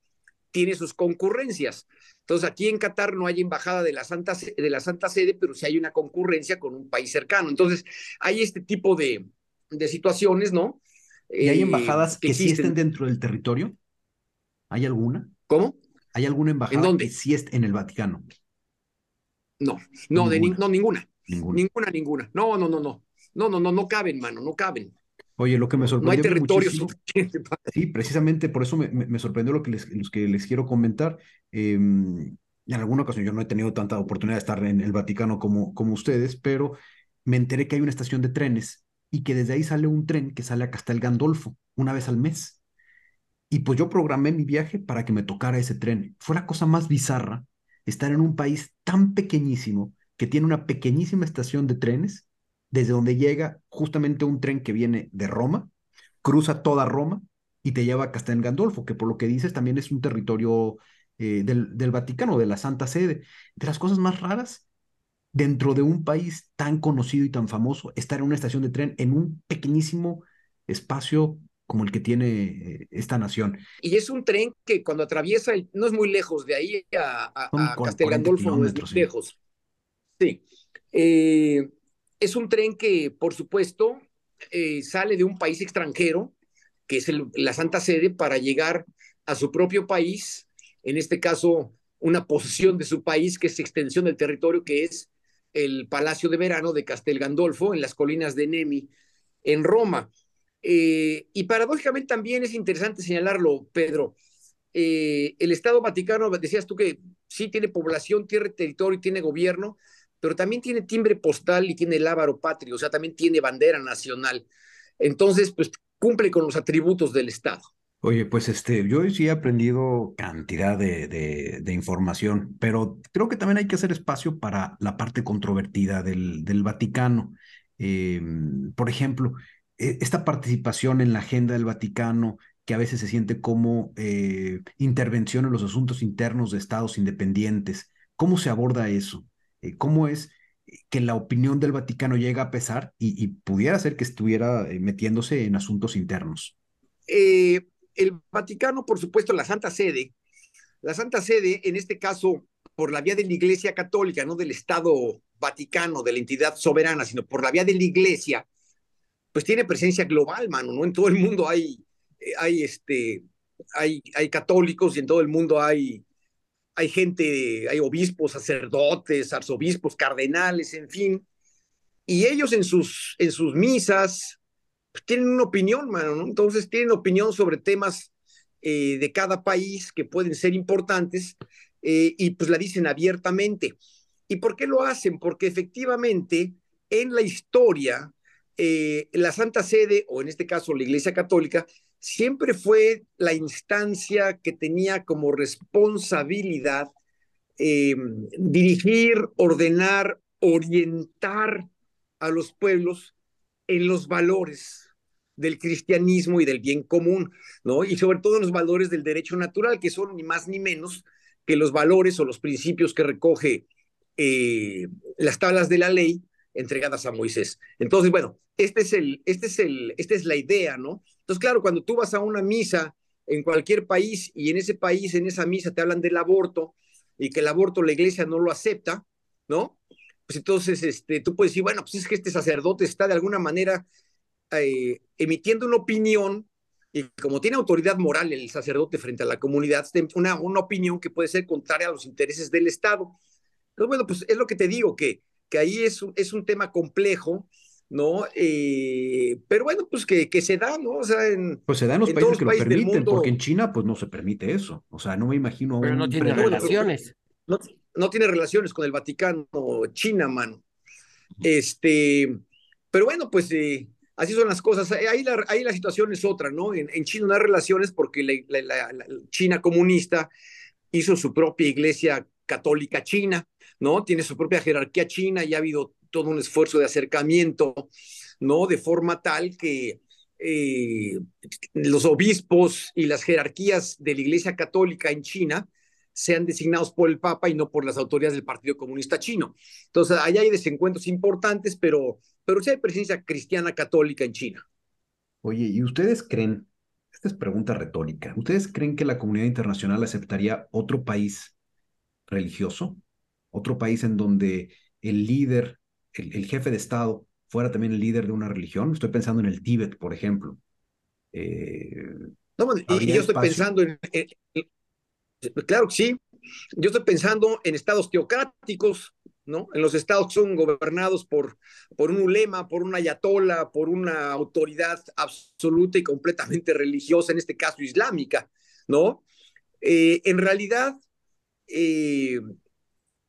tiene sus concurrencias. Entonces, aquí en Qatar no hay embajada de la Santa, de la Santa Sede, pero sí hay una concurrencia con un país cercano. Entonces, hay este tipo de, de situaciones, ¿no? ¿Y hay embajadas eh, que, que sí estén dentro del territorio? ¿Hay alguna? ¿Cómo? ¿Hay alguna embajada ¿En dónde? que sí esté en el Vaticano? No, no, ninguna. De ni, no ninguna. Ninguna. ninguna, ninguna. No, no, no, no. No, no, no, no caben, mano, no caben. Oye, lo que me sorprendió. No hay territorio suficiente. Para... Sí, precisamente por eso me, me, me, sorprendió lo que les, los que les quiero comentar. Eh, en alguna ocasión yo no he tenido tanta oportunidad de estar en el Vaticano como, como ustedes, pero me enteré que hay una estación de trenes y que desde ahí sale un tren que sale a Castel Gandolfo una vez al mes. Y pues yo programé mi viaje para que me tocara ese tren. Fue la cosa más bizarra estar en un país tan pequeñísimo que tiene una pequeñísima estación de trenes, desde donde llega justamente un tren que viene de Roma, cruza toda Roma y te lleva a Castel Gandolfo, que por lo que dices también es un territorio eh, del, del Vaticano, de la Santa Sede. De las cosas más raras, dentro de un país tan conocido y tan famoso, estar en una estación de tren en un pequeñísimo espacio como el que tiene eh, esta nación. Y es un tren que cuando atraviesa, no es muy lejos, de ahí a, a, a Castel Gandolfo no es muy sí. lejos. Sí. Eh, es un tren que, por supuesto, eh, sale de un país extranjero, que es el, la Santa Sede, para llegar a su propio país, en este caso, una <laughs> posesión de su país, que es extensión del territorio, que es el Palacio de Verano de Castel Gandolfo, en las colinas de Nemi, en Roma. Eh, y paradójicamente también es interesante señalarlo, Pedro. Eh, el Estado Vaticano, decías tú que sí tiene población, tiene territorio y tiene gobierno, pero también tiene timbre postal y tiene el ávaro patrio, o sea, también tiene bandera nacional. Entonces, pues cumple con los atributos del Estado. Oye, pues este, yo sí he aprendido cantidad de, información, pero creo que también hay que hacer espacio para la parte controvertida del, del Vaticano. Em, por ejemplo, e, esta participación en la agenda del Vaticano, que a veces se siente como eh, intervención en los asuntos internos de estados independientes. ¿Cómo se aborda eso? Eh, ¿Cómo es que la opinión del Vaticano llega a pesar y, y pudiera ser que estuviera eh, metiéndose en asuntos internos? Eh, el Vaticano, por supuesto, la Santa Sede, la Santa Sede, en este caso, por la vía de la Iglesia Católica, no del Estado Vaticano, de la entidad soberana, sino por la vía de la Iglesia, pues tiene presencia global, mano, ¿no? En todo el mundo hay, hay, este, hay católicos y en todo el mundo hay, hay gente, hay obispos, sacerdotes, arzobispos, cardenales, en fin. Y ellos en sus, en sus misas, pues, tienen una opinión, mano, ¿no? Entonces tienen opinión sobre temas eh, de cada país que pueden ser importantes eh, y pues la dicen abiertamente. ¿Y por qué lo hacen? Porque efectivamente en la historia, eh, la Santa Sede, o en este caso la Iglesia Católica, siempre fue la instancia que tenía como responsabilidad dirigir, ordenar, orientar a los pueblos en los valores del cristianismo y del bien común, ¿no? Y sobre todo en los valores del derecho natural, que son ni más ni menos que los valores o los principios que recoge eh, las tablas de la ley entregadas a Moisés. Entonces, bueno, este es el, este es el, esta es la idea, ¿no? Entonces, claro, cuando tú vas a una misa en cualquier país y en ese país, en esa misa, te hablan del aborto y que el aborto la iglesia no lo acepta, ¿no? pues entonces este, tú puedes decir, bueno, pues es que este sacerdote está de alguna manera eh, emitiendo una opinión y como tiene autoridad moral el sacerdote frente a la comunidad, una, una opinión que puede ser contraria a los intereses del Estado. Entonces, bueno, pues es lo que te digo, que, que ahí es un, es un tema complejo, ¿no? Eh, pero bueno, pues que, que se da, ¿no? O sea, en, pues se da en los países que lo permiten, porque en China pues no se permite eso. O sea, no me imagino... Pero no tiene relaciones. No, no tiene relaciones con el Vaticano, China, mano. Este, pero bueno, pues eh, así son las cosas. Ahí la, situación es otra, ¿no? En, China no hay relaciones porque la, China comunista hizo su propia iglesia católica china, ¿no? Tiene su propia jerarquía china y ha habido todo un esfuerzo de acercamiento, ¿no? De forma tal que eh, los obispos y las jerarquías de la iglesia católica en China sean designados por el Papa y no por las autoridades del Partido Comunista Chino. Entonces, ahí hay desencuentros importantes, pero, pero sí hay presencia cristiana católica en China. Oye, ¿y ustedes creen, esta es pregunta retórica, ¿ustedes creen que la comunidad internacional aceptaría otro país religioso? Otro país en donde el líder, el, jefe de Estado, fuera también el líder de una religión? Estoy pensando en el Tíbet, por ejemplo. Eh, no, y, yo estoy pensando en, Claro que sí. Yo estoy pensando en estados teocráticos, ¿no? En los estados son gobernados por, por un ulema, por una ayatola, por una autoridad absoluta y completamente religiosa, en este caso islámica, ¿no? Eh, en realidad, eh,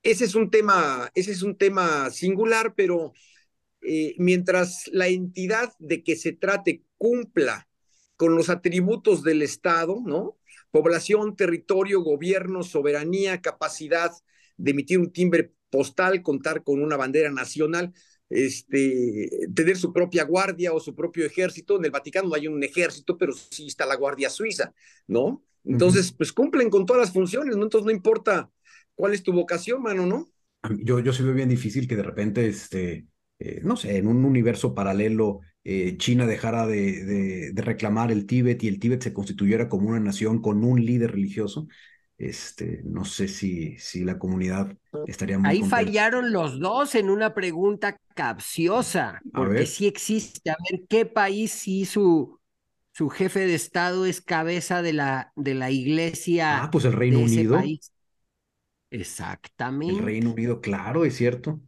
ese es un tema, ese es un tema singular, pero eh, mientras la entidad de que se trate cumpla con los atributos del Estado, ¿no? población, territorio, gobierno, soberanía, capacidad de emitir un timbre postal, contar con una bandera nacional, este, tener su propia guardia o su propio ejército. En el Vaticano no hay un ejército, pero sí está la Guardia Suiza, ¿no? Entonces, pues cumplen con todas las funciones, ¿no? Entonces no importa cuál es tu vocación, mano, ¿no? Yo, yo sí veo bien difícil que de repente, este, eh, no sé, en un universo paralelo, eh, China dejara de, de, reclamar el Tíbet y el Tíbet se constituyera como una nación con un líder religioso, este, no sé si, si la comunidad estaría muy Ahí fallaron los dos en una pregunta capciosa, porque sí existe. A ver, ¿qué país sí su, su jefe de Estado es cabeza de la, de la iglesia? Ah, pues el Reino Unido. Exactamente. El Reino Unido, claro, es cierto.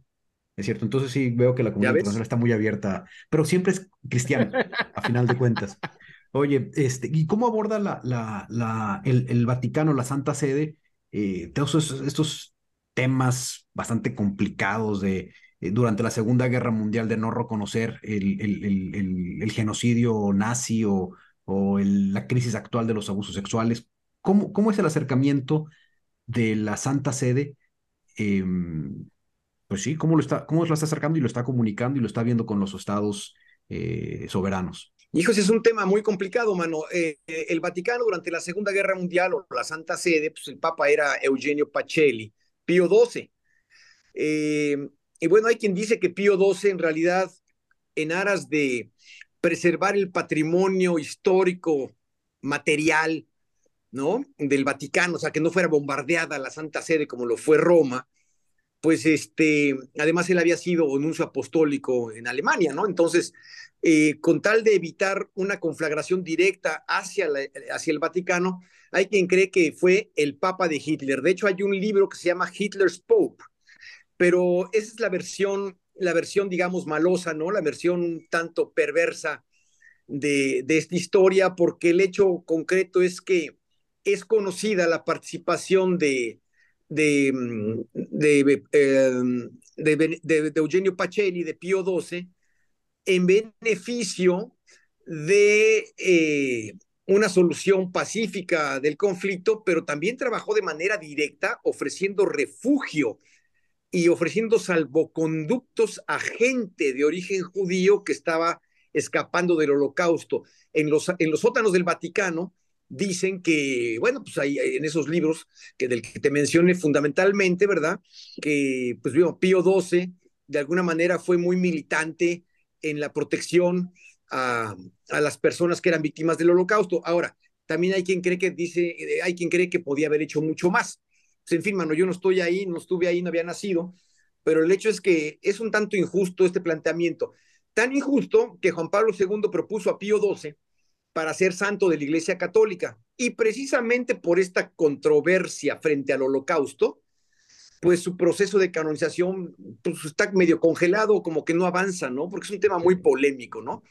Es cierto, entonces sí veo que la comunidad internacional está muy abierta, pero siempre es cristiana, a final de cuentas. <laughs> Oye, este, ¿y cómo aborda la, la, la, el, el Vaticano, la Santa Sede, eh, todos estos temas bastante complicados de eh, durante la Segunda Guerra Mundial de no reconocer el, el, el, el genocidio nazi o, o la crisis actual de los abusos sexuales. ¿Cómo, cómo es el acercamiento de la Santa Sede? Em, pues sí, ¿cómo lo, está, ¿cómo lo está acercando y lo está comunicando y lo está viendo con los estados eh, soberanos? Hijos, es un tema muy complicado, mano. Eh, eh, el Vaticano durante la Segunda Guerra Mundial o la Santa Sede, pues el Papa era Eugenio Pacelli, Pío XII. y bueno, hay quien dice que Pío XII en realidad, en aras de preservar el patrimonio histórico, material, ¿no? Del Vaticano, o sea, que no fuera bombardeada la Santa Sede como lo fue Roma, pues este, además él había sido nuncio apostólico en Alemania, ¿no? Entonces, eh, con tal de evitar una conflagración directa hacia, hacia el Vaticano, hay quien cree que fue el Papa de Hitler. De hecho, hay un libro que se llama Hitler's Pope, pero esa es la versión la versión, digamos, malosa, ¿no? La versión tanto perversa de, de esta historia, porque el hecho concreto es que es conocida la participación de, de, mm, em, de, de, Eugenio Pacelli, de Pío XII, en beneficio de eh, una solución pacífica del conflicto, pero también trabajó de manera directa ofreciendo refugio y ofreciendo salvoconductos a gente de origen judío que estaba escapando del holocausto. En los, en los sótanos del Vaticano dicen que, bueno, pues hay en esos libros que del que te mencioné fundamentalmente, ¿verdad? Que, pues, bueno, Pío XII de alguna manera fue muy militante en la protección a, las personas que eran víctimas del holocausto. Ahora, también hay quien cree que dice, hay quien cree que podía haber hecho mucho más. Pues, en fin, mano, yo no estoy ahí, no estuve ahí, no había nacido, pero el hecho es que es un tanto injusto este planteamiento. Tan injusto que Juan Pablo II propuso a Pío XII para ser santo de la Iglesia Católica. Y precisamente por esta controversia frente al holocausto, pues su proceso de canonización pues, está medio congelado, como que no avanza, ¿no? Porque es un tema muy polémico, ¿no?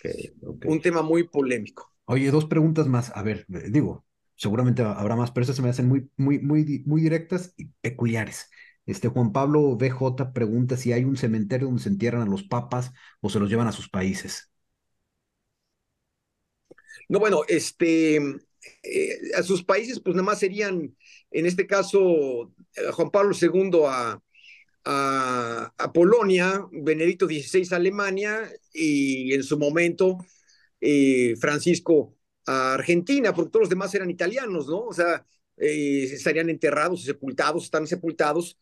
Un tema muy polémico. Oye, dos preguntas más. A ver, eh, digo, seguramente habrá más, pero esas se me hacen muy, muy, muy, muy directas y peculiares. Este Juan Pablo BJ pregunta si hay un cementerio donde se entierran a los papas o se los llevan a sus países. No, bueno, este, eh, a sus países, pues nada más serían, en este caso, eh, Juan Pablo II a, a, Polonia, Benedicto XVI a Alemania y en su momento eh, Francisco a Argentina, porque todos los demás eran italianos, ¿no? O sea, estarían enterrados, sepultados, están sepultados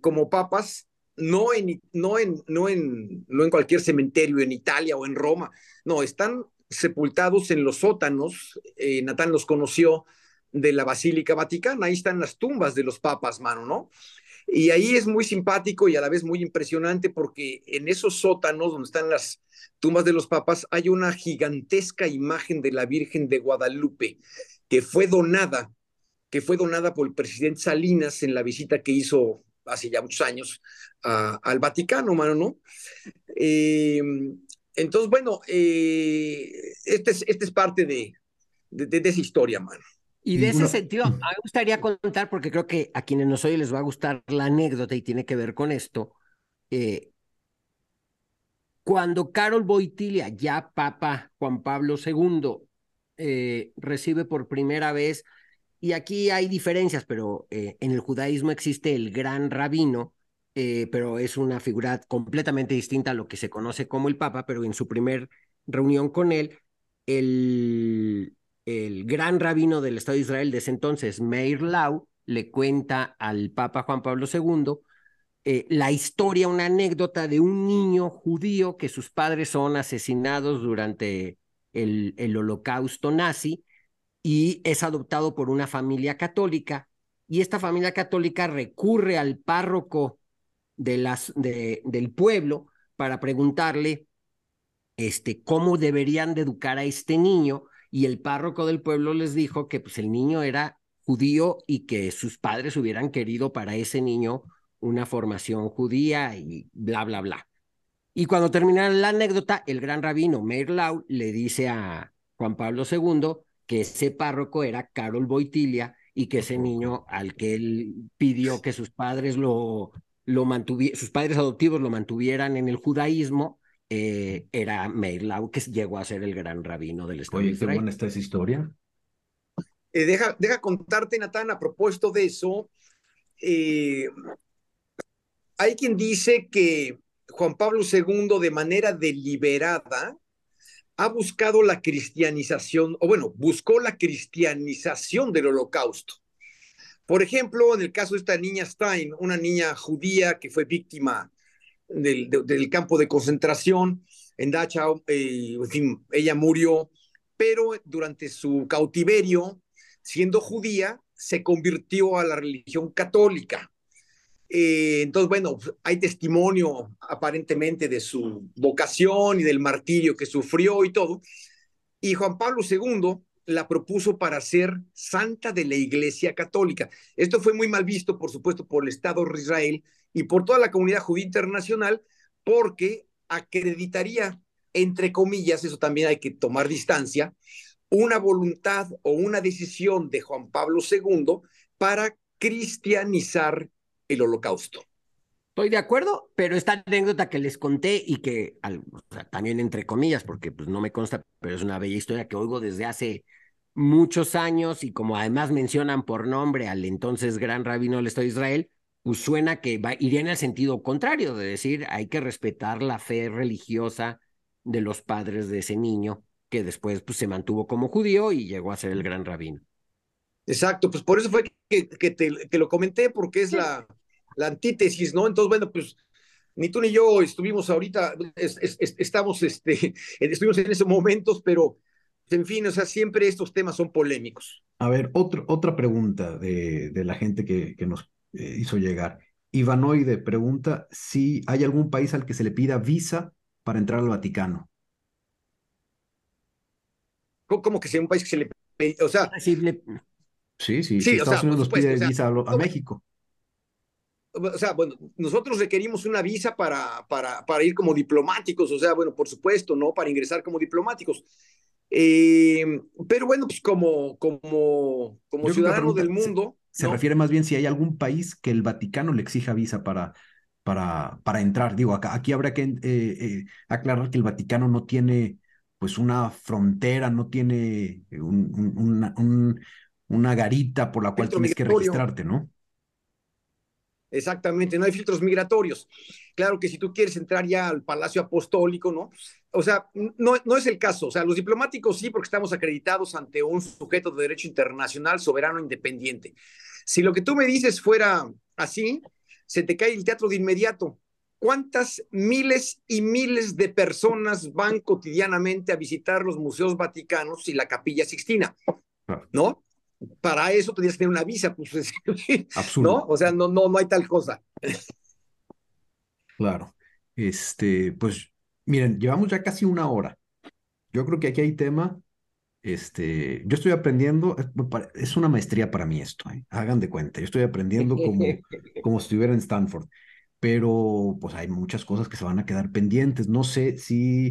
como papas, no en, no, en, no, en, no en cualquier cementerio en Italia o en Roma, no, están sepultados en los sótanos, eh, Natán los conoció de la Basílica Vaticana, ahí están las tumbas de los papas, mano, ¿no? Y ahí es muy simpático y a la vez muy impresionante porque en esos sótanos donde están las tumbas de los papas hay una gigantesca imagen de la Virgen de Guadalupe que fue donada, que fue donada por el presidente Salinas en la visita que hizo hace ya muchos años al Vaticano, mano, ¿no? Em, entonces, bueno, eh, este, es, este es parte de, de esa historia, mano. Y de ese sentido, a mí me gustaría contar, porque creo que a quienes nos oyen les va a gustar la anécdota y tiene que ver con esto. Eh, cuando Carol Boitilia, ya Papa Juan Pablo II, eh, recibe por primera vez, y aquí hay diferencias, pero eh, en el judaísmo existe el gran rabino, pero es una figura completamente distinta a lo que se conoce como el Papa, pero en su primer reunión con él, el, el gran rabino del Estado de Israel de ese entonces, Meir Lau, le cuenta al Papa Juan Pablo II eh, la historia, una anécdota de un niño judío que sus padres son asesinados durante el, el holocausto nazi y es adoptado por una familia católica. Y esta familia católica recurre al párroco de las, de, del pueblo para preguntarle este, cómo deberían de educar a este niño y el párroco del pueblo les dijo que pues el niño era judío y que sus padres hubieran querido para ese niño una formación judía y bla, bla, bla. Y cuando termina la anécdota, el gran rabino Meir Lau le dice a Juan Pablo II que ese párroco era Carol Boitilia y que ese niño al que él pidió que sus padres lo, lo sus padres adoptivos lo mantuvieran en el judaísmo, eh, era Meir Lau, que llegó a ser el gran rabino del Estado Oye, de qué Israel. buena está esa historia. Eh, deja, deja contarte, Natán, a propósito de eso. eh, hay quien dice que Juan Pablo II, de manera deliberada, ha buscado la cristianización, o bueno, buscó la cristianización del holocausto. Por ejemplo, en el caso de esta niña Stein, una niña judía que fue víctima del, de- del campo de concentración en Dachau, eh, en fin, ella murió, pero durante su cautiverio, siendo judía, se convirtió a la religión católica. Eh, entonces, bueno, hay testimonio aparentemente de su vocación y del martirio que sufrió y todo. Y Juan Pablo II la propuso para ser santa de la Iglesia Católica. Esto fue muy mal visto, por supuesto, por el Estado de Israel y por toda la comunidad judía internacional, porque acreditaría, entre comillas, eso también hay que tomar distancia, una voluntad o una decisión de Juan Pablo II para cristianizar el holocausto. Estoy de acuerdo, pero esta anécdota que les conté y que al- o sea, también entre comillas, porque pues no me consta, pero es una bella historia que oigo desde hace muchos años y como además mencionan por nombre al entonces gran rabino del Estado de Israel, pues suena que va, iría en el sentido contrario, de decir hay que respetar la fe religiosa de los padres de ese niño, que después pues, se mantuvo como judío y llegó a ser el gran rabino. Exacto, pues por eso fue que, que, te, que lo comenté, porque es la, la antítesis, ¿no? Entonces, bueno, pues ni tú ni yo estuvimos ahorita, es, es, es, estamos, este, <laughs> estuvimos en esos momentos, pero en fin, o sea, siempre estos temas son polémicos. A ver, otro, otra pregunta de, de la gente que, que nos eh, hizo llegar. Ivanoide pregunta si hay algún país al que se le pida visa para entrar al Vaticano. ¿Cómo, que sea un país que se le... O sea, Sí, le- Sí, sí, Sí, sí o Estados sea, Unidos nos supuesto, pide o sea, visa a, México. O sea, bueno, nosotros requerimos una visa para, para, para ir como diplomáticos, o sea, bueno, por supuesto, ¿no? Para ingresar como diplomáticos. Eh, pero bueno, pues como, como, como Yo ciudadano pregunta del mundo, Se ¿no? refiere más bien si hay algún país que el Vaticano le exija visa para, para, para entrar. Digo, acá, aquí habrá que eh, eh, aclarar que el Vaticano no tiene pues una frontera, no tiene un- un- una, un- una garita por la cual tienes que registrarte, ¿no? Exactamente, no hay filtros migratorios. Claro que si tú quieres entrar ya al Palacio Apostólico, ¿no? O sea, no, no es el caso. O sea, los diplomáticos sí, porque estamos acreditados ante un sujeto de derecho internacional soberano independiente. Si lo que tú me dices fuera así, se te cae el teatro de inmediato. ¿Cuántas miles y miles de personas van cotidianamente a visitar los museos vaticanos y la capilla Sixtina? Claro. ¿No? Para eso tendrías que tener una visa, pues, <laughs> Absurdo. ¿no? O sea, no, no, no hay tal cosa. Claro. Este, pues, miren, llevamos ya casi una hora. Yo creo que aquí hay tema. Este, yo estoy aprendiendo, es una maestría para mí esto, ¿eh? Hagan de cuenta. Yo estoy aprendiendo como, <laughs> como si estuviera en Stanford, pero pues hay muchas cosas que se van a quedar pendientes. No sé si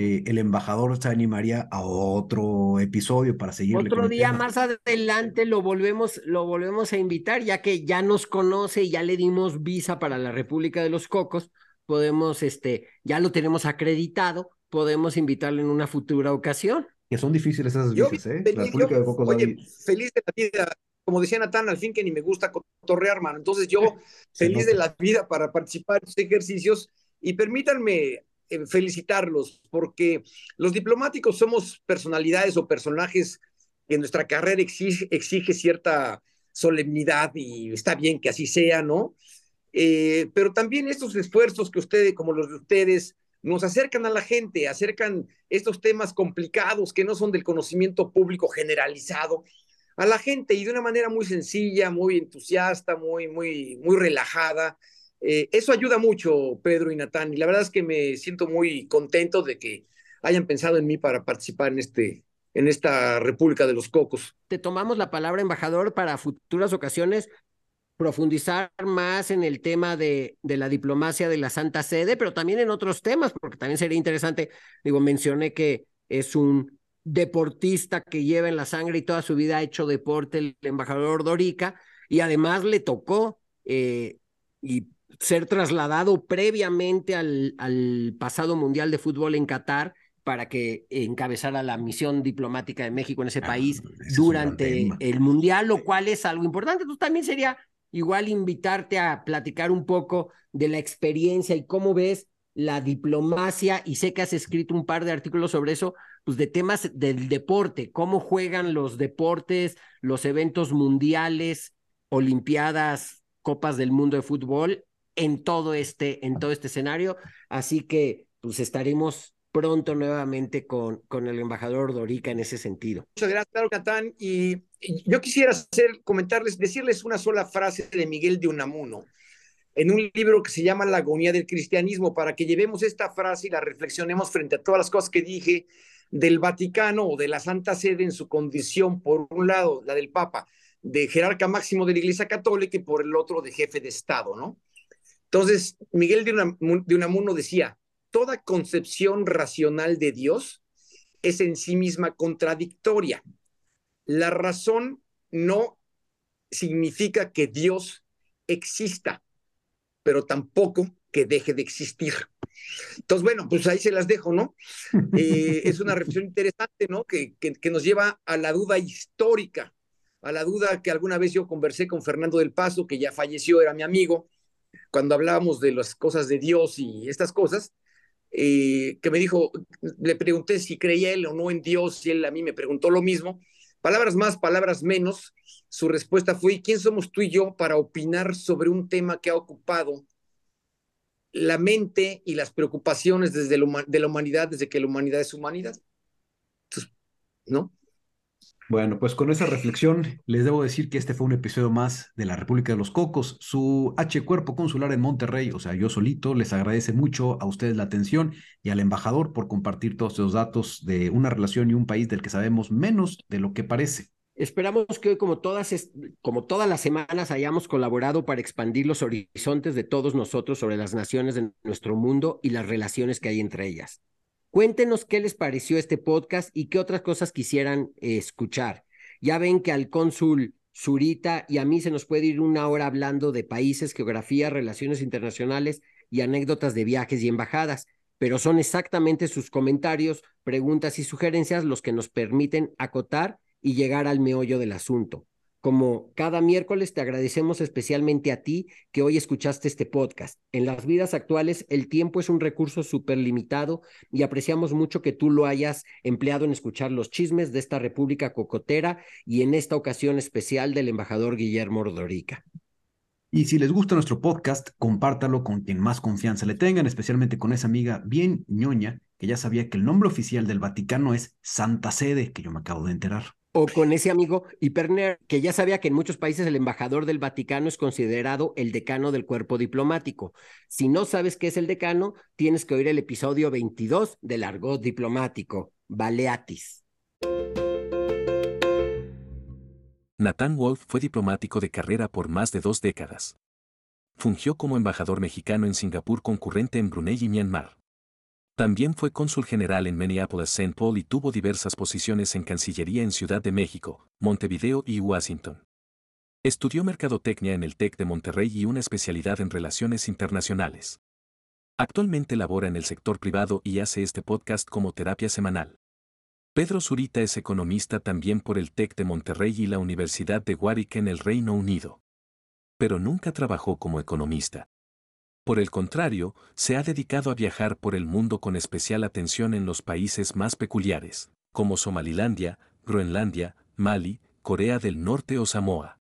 eh, el embajador se animaría a otro episodio para seguirle con Otro día tema. más adelante lo volvemos, lo volvemos a invitar, ya que ya nos conoce y ya le dimos visa para la República de los Cocos, podemos, este, ya lo tenemos acreditado, podemos invitarlo en una futura ocasión. Que son difíciles esas Yo visas, ¿eh? feliz, La República yo, de Cocos oye, feliz de la vida. Como decía Natán, al fin que ni me gusta cotorrear, mano. Entonces yo <laughs> feliz de la vida para participar en estos ejercicios y permítanme eh, felicitarlos porque los diplomáticos somos personalidades o personajes que en nuestra carrera exige, cierta solemnidad y está bien que así sea, ¿no? Eh, pero también estos esfuerzos que ustedes, como los de ustedes, nos acercan a la gente, acercan estos temas complicados que no son del conocimiento público generalizado a la gente y de una manera muy sencilla, muy entusiasta, muy, muy, muy relajada. Eh, eso ayuda mucho, Pedro y Natán, y la verdad es que me siento muy contento de que hayan pensado en mí para participar en, este, en esta República de los Cocos. Te tomamos la palabra, embajador, para futuras ocasiones profundizar más en el tema de, de la diplomacia de la Santa Sede, pero también en otros temas, porque también sería interesante, digo, mencioné que es un deportista que lleva en la sangre y toda su vida ha hecho deporte el embajador Dorica, y además le tocó, eh, y ser trasladado previamente al, al pasado Mundial de Fútbol en Qatar para que encabezara la misión diplomática de México en ese ah, país durante el Mundial, lo cual es algo importante. Entonces también sería igual invitarte a platicar un poco de la experiencia y cómo ves la diplomacia, y sé que has escrito un par de artículos sobre eso, pues de temas del deporte, cómo juegan los deportes, los eventos mundiales, olimpiadas, copas del mundo de fútbol en todo este, en todo este escenario. Así que pues estaremos pronto nuevamente con, con el embajador Dorica en ese sentido. Muchas gracias, claro, Catán. Y, yo quisiera hacer, comentarles, decirles una sola frase de Miguel de Unamuno en un libro que se llama La agonía del cristianismo, para que llevemos esta frase y la reflexionemos frente a todas las cosas que dije del Vaticano o de la Santa Sede en su condición, por un lado, la del Papa, de jerarca máximo de la Iglesia Católica y por el otro de jefe de Estado, ¿no? Entonces, Miguel de Unamuno decía, toda concepción racional de Dios es en sí misma contradictoria. La razón no significa que Dios exista, pero tampoco que deje de existir. Entonces, bueno, pues ahí se las dejo, ¿no? <laughs> Eh, es una reflexión interesante, ¿no? Que, que, que, nos lleva a la duda histórica, a la duda que alguna vez yo conversé con Fernando del Paso, que ya falleció, era mi amigo, cuando hablábamos de las cosas de Dios y estas cosas, eh, que me dijo, le pregunté si creía él o no en Dios, y él a mí me preguntó lo mismo. Palabras más, palabras menos. Su respuesta fue, quién somos tú y yo para opinar sobre un tema que ha ocupado la mente y las preocupaciones desde de la humanidad desde que la humanidad es humanidad? ¿No? Bueno, pues con esa reflexión les debo decir que este fue un episodio más de la República de los Cocos. Su H Cuerpo Consular en Monterrey, o sea, yo solito, les agradece mucho a ustedes la atención y al embajador por compartir todos esos datos de una relación y un país del que sabemos menos de lo que parece. Esperamos que hoy, como todas, como todas las semanas, hayamos colaborado para expandir los horizontes de todos nosotros sobre las naciones de nuestro mundo y las relaciones que hay entre ellas. Cuéntenos qué les pareció este podcast y qué otras cosas quisieran escuchar. Ya ven que al cónsul Zurita y a mí se nos puede ir una hora hablando de países, geografía, relaciones internacionales y anécdotas de viajes y embajadas, pero son exactamente sus comentarios, preguntas y sugerencias los que nos permiten acotar y llegar al meollo del asunto. Como cada miércoles te agradecemos especialmente a ti que hoy escuchaste este podcast. En las vidas actuales el tiempo es un recurso súper limitado y apreciamos mucho que tú lo hayas empleado en escuchar los chismes de esta República Cocotera y en esta ocasión especial del embajador Guillermo Ordorica. Y si les gusta nuestro podcast, compártalo con quien más confianza le tengan, especialmente con esa amiga bien ñoña que ya sabía que el nombre oficial del Vaticano es Santa Sede, que yo me acabo de enterar o con ese amigo Hiperner, que ya sabía que en muchos países el embajador del Vaticano es considerado el decano del cuerpo diplomático. Si no sabes qué es el decano, tienes que oír el episodio 22 del argot diplomático, Baleatis. Nathan Wolf fue diplomático de carrera por más de dos décadas. Fungió como embajador mexicano en Singapur concurrente en Brunei y Myanmar. También fue cónsul general en Minneapolis, St. Paul y tuvo diversas posiciones en Cancillería en Ciudad de México, Montevideo y Washington. Estudió mercadotecnia en el TEC de Monterrey y una especialidad en relaciones internacionales. Actualmente labora en el sector privado y hace este podcast como terapia semanal. Pedro Zurita es economista también por el TEC de Monterrey y la Universidad de Warwick en el Reino Unido. Pero nunca trabajó como economista. Por el contrario, se ha dedicado a viajar por el mundo con especial atención en los países más peculiares, como Somalilandia, Groenlandia, Mali, Corea del Norte o Samoa.